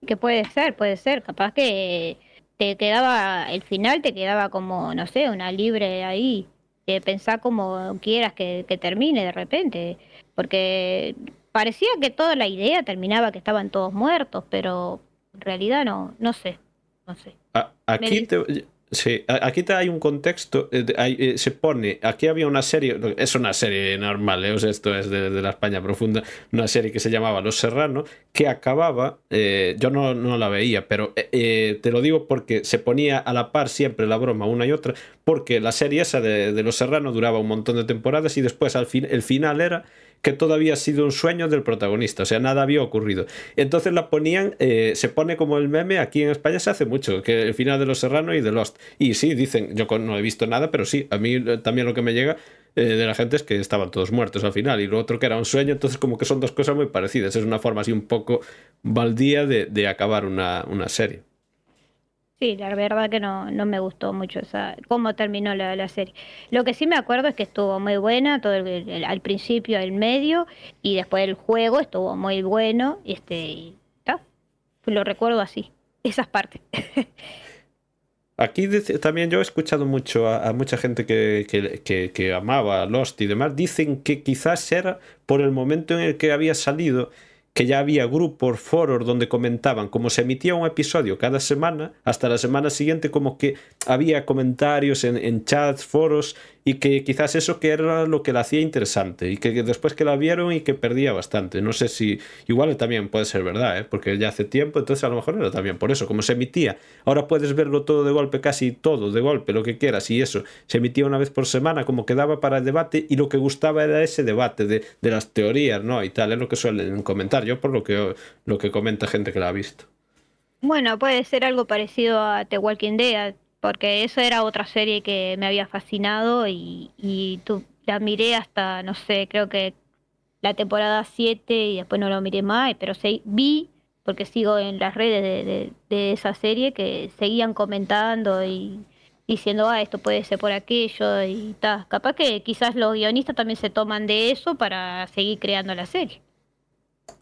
Que puede ser, puede ser, capaz que te quedaba, el final te quedaba como, no sé, una libre ahí, de pensar como quieras que, que termine de repente, porque parecía que toda la idea terminaba que estaban todos muertos, pero en realidad no, no sé, no sé. aquí te, Sí, aquí te hay un contexto, eh, eh, se pone, aquí había una serie, es una serie normal, ¿eh? esto es de, la España profunda, una serie que se llamaba Los Serrano, que acababa, yo no, no, la veía, pero te lo digo porque se ponía a la par siempre la broma una y otra, porque la serie esa de, de Los Serrano duraba un montón de temporadas y después al fin, el final era que todavía ha sido un sueño del protagonista, o sea, nada había ocurrido. Entonces la ponían, eh, se pone como el meme, aquí en España se hace mucho, que el final de Los Serrano y de Lost. Y sí, dicen, yo no he visto nada, pero sí, a mí eh, también lo que me llega eh, de la gente es que estaban todos muertos al final y lo otro que era un sueño, entonces como que son dos cosas muy parecidas, es una forma así un poco baldía de, de acabar una, una serie. Sí, la verdad que no, no me gustó mucho esa, cómo terminó la, la serie. Lo que sí me acuerdo es que estuvo muy buena, todo el, al principio, el medio, y después el juego estuvo muy bueno, este, y lo recuerdo así, esas partes. Aquí también yo he escuchado mucho a, mucha gente que, que, que, amaba Lost y demás. Dicen que quizás era por el momento en el que había salido que ya había grupos, foros donde comentaban, como se emitía un episodio cada semana, hasta la semana siguiente como que había comentarios en, chats, foros, y que quizás eso que era lo que la hacía interesante y que después que la vieron y que perdía bastante. No sé si igual también puede ser verdad, ¿eh? porque ya hace tiempo, entonces a lo mejor era también por eso, como se emitía. Ahora puedes verlo todo de golpe, casi todo de golpe, lo que quieras y eso. Se emitía una vez por semana, como quedaba para el debate y lo que gustaba era ese debate de, de las teorías, ¿no? Y tal, es lo que suelen comentar yo por lo que, lo que comenta gente que la ha visto. Bueno, puede ser algo parecido a The Walking Dead porque eso era otra serie que me había fascinado y, y tú, la miré hasta, no sé, creo que la temporada 7 y después no lo miré más, pero sí, vi, porque sigo en las redes de, de, esa serie, que seguían comentando y diciendo, ah, esto puede ser por aquello y tal. Capaz que quizás los guionistas también se toman de eso para seguir creando la serie.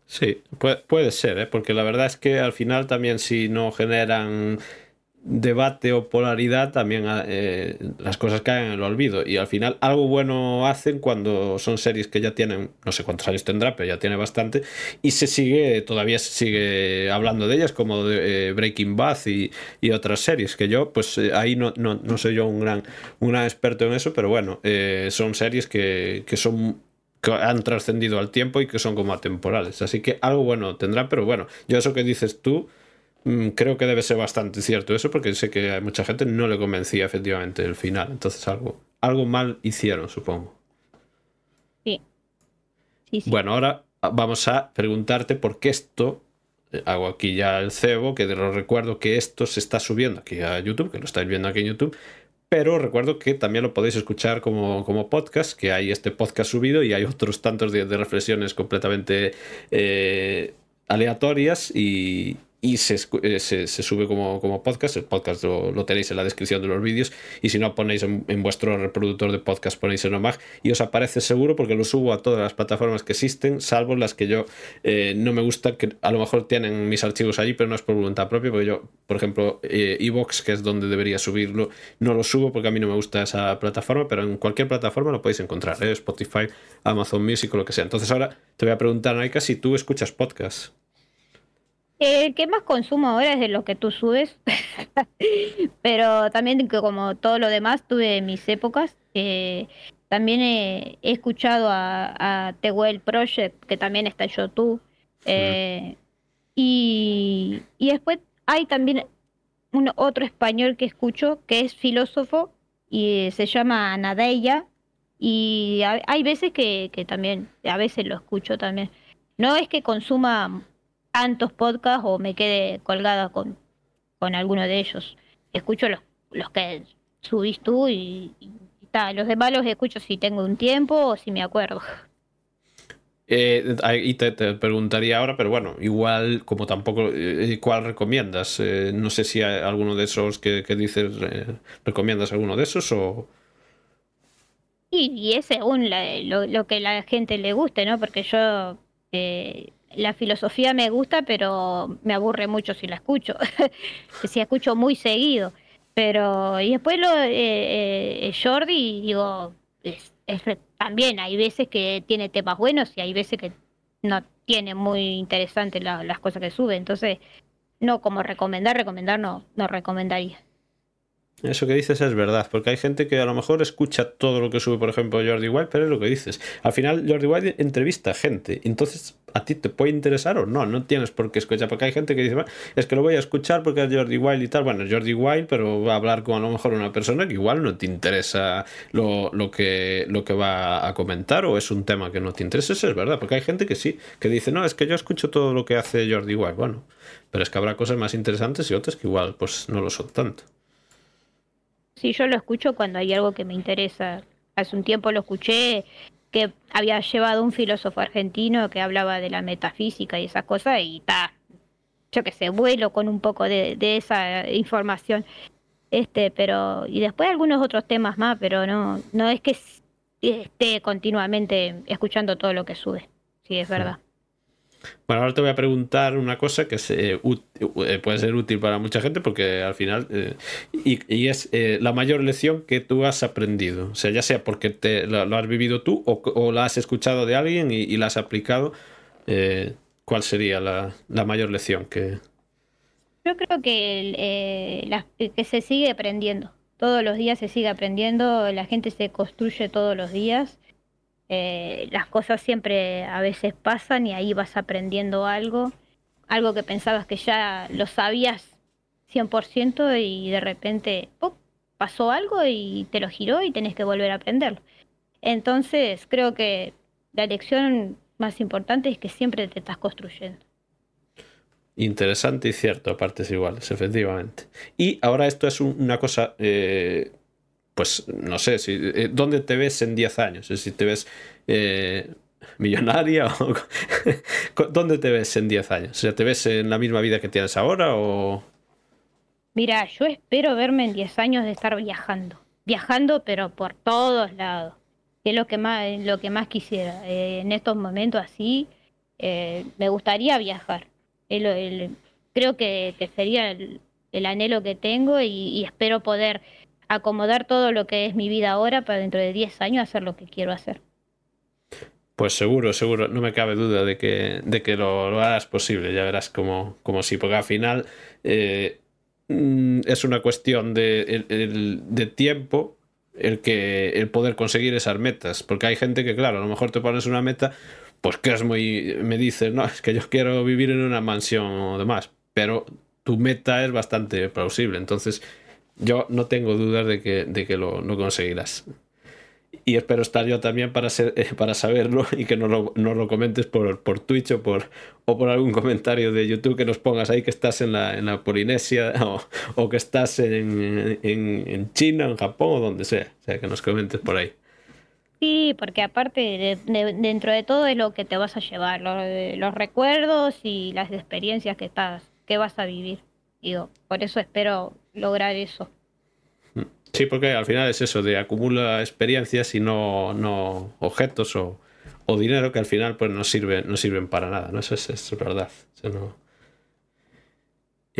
Sí, puede, puede ser, ¿eh? porque la verdad es que al final también si no generan debate o polaridad también eh, las cosas caen en el olvido. Y al final algo bueno hacen cuando son series que ya tienen no sé cuántos años tendrá pero ya tiene bastante y se sigue todavía se sigue hablando de ellas como de, eh, Breaking Bad y, y, otras series que yo pues eh, ahí no, no, no, soy yo un gran un experto en eso pero bueno son series que, que son que han trascendido al tiempo y que son como atemporales. Así que algo bueno tendrá pero bueno yo eso que dices tú creo que debe ser bastante cierto eso porque sé que a mucha gente no le convencía efectivamente el final. Entonces algo, algo mal hicieron, supongo. Sí. Bueno, ahora vamos a preguntarte por qué esto, eh, hago aquí ya el cebo, que lo recuerdo que esto se está subiendo aquí a YouTube, que lo estáis viendo aquí en YouTube, pero recuerdo que también lo podéis escuchar como, como podcast, que hay este podcast subido y hay otros tantos de, reflexiones completamente eh, aleatorias y, y eh, se, se, sube como, como, podcast. El podcast lo, tenéis en la descripción de los vídeos. Y si no, ponéis en, vuestro reproductor de podcast, ponéis en OMAG y os aparece seguro porque lo subo a todas las plataformas que existen, salvo las que yo eh, no me gusta, que a lo mejor tienen mis archivos allí, pero no es por voluntad propia. Porque yo, por ejemplo, eh, Evox, que es donde debería subirlo, no lo subo porque a mí no me gusta esa plataforma, pero en cualquier plataforma lo podéis encontrar: Spotify, Amazon Music o lo que sea. Entonces, ahora te voy a preguntar, Naika, si tú escuchas podcast. El que más consumo ahora es de lo que tú subes, pero también como todo lo demás tuve mis épocas. Eh, también he, escuchado a, a The Well Project, que también está en YouTube. Eh, y, y, después hay también un, otro español que escucho, que es filósofo, y se llama Nadeya. Y hay veces que, que también, a veces lo escucho también. No es que consuma tantos podcasts o me quede colgada con, con alguno de ellos. Escucho los, los que subís tú y, tal. Los demás los escucho si tengo un tiempo o si me acuerdo. Eh, y te, preguntaría ahora, pero bueno, igual como tampoco, eh, ¿cuál recomiendas? Eh, no sé si hay alguno de esos que, dices, ¿recomiendas alguno de esos o...? Y, y es según lo, lo, que la gente le guste, ¿no? Porque yo la filosofía me gusta, pero me aburre mucho si la escucho. si escucho muy seguido. Pero, y después lo eh, eh, Jordi, digo, es, también hay veces que tiene temas buenos y hay veces que no tiene muy interesantes las cosas que sube. Entonces, no como recomendar, recomendar no, no recomendaría. Eso que dices es verdad, porque hay gente que a lo mejor escucha todo lo que sube, por ejemplo, Jordi Wild, pero es lo que dices. Al final, Jordi Wild entrevista gente, entonces a ti te puede interesar o no, no tienes por qué escuchar, porque hay gente que dice, es que lo voy a escuchar porque es Jordi Wild y tal. Bueno, es Jordi Wild, pero va a hablar con a lo mejor una persona que igual no te interesa lo, lo, que, lo que va a comentar o es un tema que no te interesa. Eso es verdad, porque hay gente que sí, que dice, no, es que yo escucho todo lo que hace Jordi Wild. Bueno, pero es que habrá cosas más interesantes y otras que igual pues no lo son tanto. Sí, yo lo escucho cuando hay algo que me interesa. Hace un tiempo lo escuché que había llevado un filósofo argentino que hablaba de la metafísica y esas cosas y está, yo que sé, vuelo con un poco de, esa información. Este, pero, y después algunos otros temas más, pero no, no es que esté continuamente escuchando todo lo que sube. Sí, es verdad. Bueno, ahora te voy a preguntar una cosa que eh, puede ser útil para mucha gente porque al final, eh, y, es eh, la mayor lección que tú has aprendido, o sea, ya sea porque te, lo, has vivido tú o, la has escuchado de alguien y, la has aplicado, ¿cuál sería la, mayor lección que... Yo creo que, que se sigue aprendiendo, todos los días se sigue aprendiendo, la gente se construye todos los días. Eh, las cosas siempre a veces pasan y ahí vas aprendiendo algo, algo que pensabas que ya lo sabías 100% y de repente pasó algo y te lo giró y tenés que volver a aprenderlo. Entonces creo que la lección más importante es que siempre te estás construyendo. Interesante y cierto a partes iguales, efectivamente. Y ahora esto es una cosa, eh, pues no sé, si, eh, ¿dónde te ves en 10 años? Si te ves eh, millonaria o... ¿Dónde te ves en 10 años? O sea, ¿te ves en la misma vida que tienes ahora o...? Mira, yo espero verme en 10 años de estar viajando. Viajando, pero por todos lados. Es lo que más, lo que más quisiera. en estos momentos así, me gustaría viajar creo que, sería el, anhelo que tengo y, espero poder acomodar todo lo que es mi vida ahora para dentro de 10 años hacer lo que quiero hacer. Pues seguro, seguro, no me cabe duda de que, de que lo, harás posible, ya verás como, como sí, porque al final eh, mm, es una cuestión de, de tiempo el que el poder conseguir esas metas, porque hay gente que, claro, a lo mejor te pones una meta pues que es muy, me dices, no, es que yo quiero vivir en una mansión o demás, pero tu meta es bastante plausible, entonces yo no tengo dudas de que, de que lo, conseguirás. Y espero estar yo también para, ser, eh, para saberlo y que nos lo, lo comentes por, por Twitch o por, o por algún comentario de YouTube que nos pongas ahí que estás en la, en la Polinesia o, que estás en, en, China, en Japón o donde sea. O sea, que nos comentes por ahí. Sí, porque aparte dentro de todo es lo que te vas a llevar, los, recuerdos y las experiencias que estás, que vas a vivir. Digo, por eso espero lograr eso. Sí, porque al final es eso, de acumula experiencias y no, no objetos o, o dinero que al final pues no sirven, no sirven para nada, ¿no? Eso es, es verdad. Eso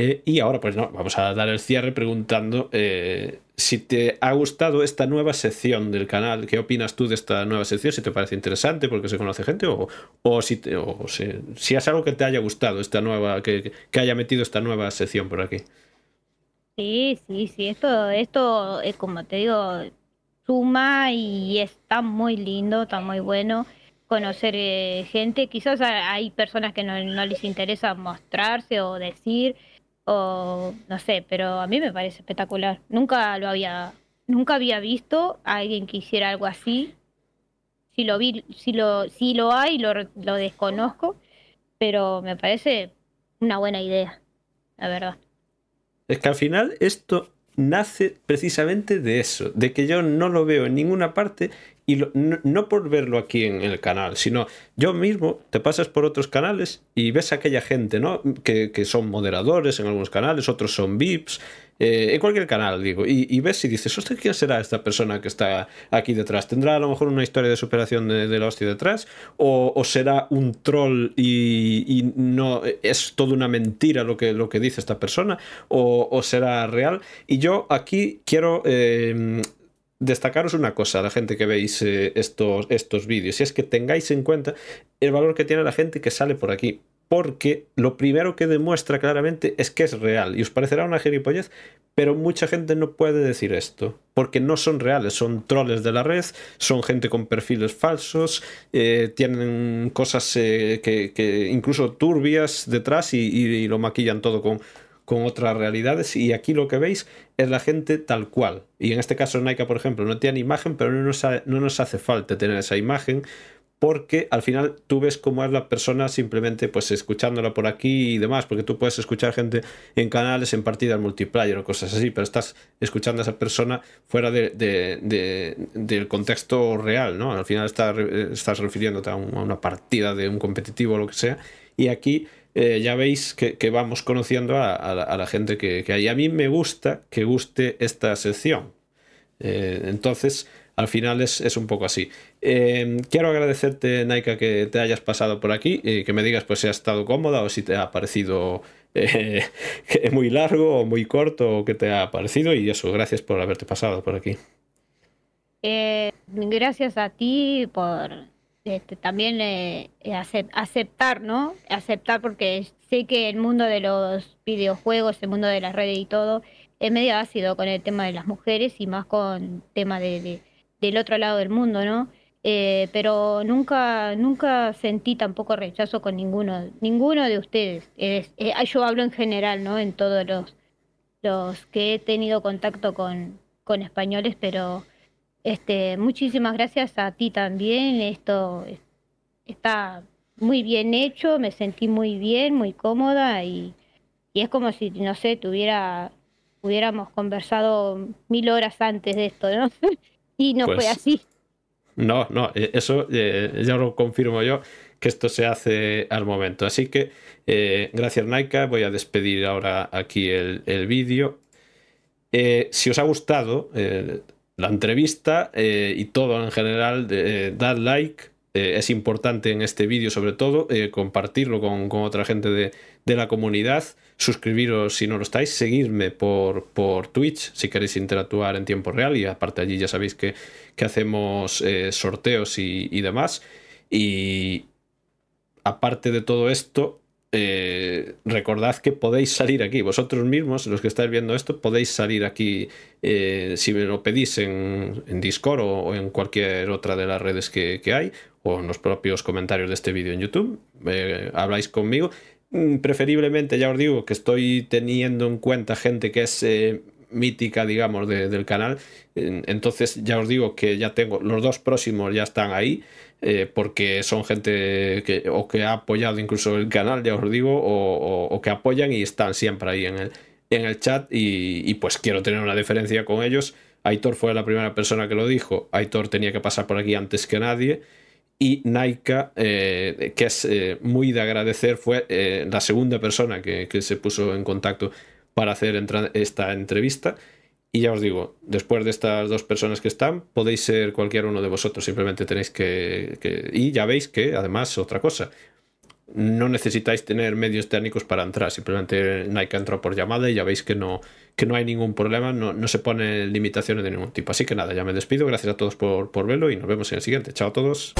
eh, y ahora, pues no, vamos a dar el cierre preguntando eh, si te ha gustado esta nueva sección del canal. ¿Qué opinas tú de esta nueva sección? Si te parece interesante porque se conoce gente o, o, si, o si, es algo que te haya gustado, esta nueva, que, que, haya metido esta nueva sección por aquí. Sí, sí, sí. Esto, esto es como te digo, suma y está muy lindo, está muy bueno conocer eh, gente. Quizás hay personas que no, no les interesa mostrarse o decir o no sé, pero a mí me parece espectacular. Nunca lo había, nunca había visto a alguien que hiciera algo así. Si lo vi, si lo, si lo hay, lo, lo desconozco, pero me parece una buena idea, la verdad. Es que al final esto nace precisamente de eso, de que yo no lo veo en ninguna parte y no, por verlo aquí en el canal, sino yo mismo te pasas por otros canales y ves a aquella gente, ¿no? Que, son moderadores en algunos canales, otros son VIPs, eh, en cualquier canal, digo, y, ves y dices, ¿usted quién será esta persona que está aquí detrás? ¿Tendrá a lo mejor una historia de superación de, la hostia detrás? ¿O, será un troll y, no es toda una mentira lo que, lo que dice esta persona? ¿O, será real? Y yo aquí quiero eh, destacaros una cosa, la gente que veis eh, estos, estos vídeos, y es que tengáis en cuenta el valor que tiene la gente que sale por aquí. Porque lo primero que demuestra claramente es que es real. Y os parecerá una gilipollez, pero mucha gente no puede decir esto. Porque no son reales, son troles de la red, son gente con perfiles falsos, eh, tienen cosas eh, que, incluso turbias detrás y lo maquillan todo con, otras realidades y aquí lo que veis es la gente tal cual. Y en este caso Naika, por ejemplo, no tiene imagen, pero no nos hace falta tener esa imagen porque al final tú ves cómo es la persona simplemente pues escuchándola por aquí y demás, porque tú puedes escuchar gente en canales, en partidas multiplayer o cosas así, pero estás escuchando a esa persona fuera de, del contexto real, ¿no? Al final estás, estás refiriéndote a, una partida de un competitivo o lo que sea, y aquí eh, ya veis que, vamos conociendo a, la, gente que, hay. A mí me gusta que guste esta sección. Eh, entonces, al final es, un poco así. Eh, quiero agradecerte, Naika, que te hayas pasado por aquí y que me digas pues si ha estado cómoda o si te ha parecido muy largo o muy corto o qué te ha parecido y eso, gracias por haberte pasado por aquí. gracias a ti por este, también eh, aceptar, ¿no? Aceptar porque sé que el mundo de los videojuegos, el mundo de las redes y todo, es medio ácido con el tema de las mujeres y más con tema de, del otro lado del mundo, ¿no? Eh, pero nunca nunca sentí tampoco rechazo con ninguno ninguno de ustedes. Eh, yo hablo en general, ¿no? En todos los los que he tenido contacto con, con españoles, pero este muchísimas gracias a ti también. Esto está muy bien hecho, me sentí muy bien, muy cómoda y, y es como si no sé tuviera hubiéramos conversado mil horas antes de esto, ¿no? y no fue pues así. No, no, eh, eso eh, ya lo confirmo yo, que esto se hace al momento. Así que, eh, gracias Naika, voy a despedir ahora aquí el, el vídeo. si os ha gustado la entrevista y todo en general, dad like, eh, es importante en este vídeo sobre todo eh, compartirlo con, otra gente de, la comunidad, suscribiros si no lo estáis, seguirme por, por Twitch si queréis interactuar en tiempo real y aparte allí ya sabéis que, que hacemos eh, sorteos y, y demás. Y aparte de todo esto, eh, recordad que podéis salir aquí, vosotros mismos, los que estáis viendo esto, podéis salir aquí eh, si me lo pedís en, Discord o, en cualquier otra de las redes que, hay, o en los propios comentarios de este vídeo en YouTube. Habláis conmigo. Mm, preferiblemente, ya os digo, que estoy teniendo en cuenta gente que es mítica, digamos, del canal. Entonces, ya os digo que ya tengo los dos próximos, ya están ahí. Eh, porque son gente que o que ha apoyado incluso el canal, ya os digo, o, que apoyan y están siempre ahí en el, en el chat y, pues quiero tener una diferencia con ellos. Aitor fue la primera persona que lo dijo, Aitor tenía que pasar por aquí antes que nadie y Naika, eh, que es eh, muy de agradecer, fue la segunda persona que, que, se puso en contacto para hacer esta entrevista. Y ya os digo, después de estas dos personas que están, podéis ser cualquier uno de vosotros, simplemente tenéis que, Y ya veis que, además, otra cosa, no necesitáis tener medios técnicos para entrar, simplemente Nike entró por llamada y ya veis que no, que no hay ningún problema, no, no se pone limitaciones de ningún tipo. Así que nada, ya me despido, gracias a todos por, por verlo y nos vemos en el siguiente. Chao a todos.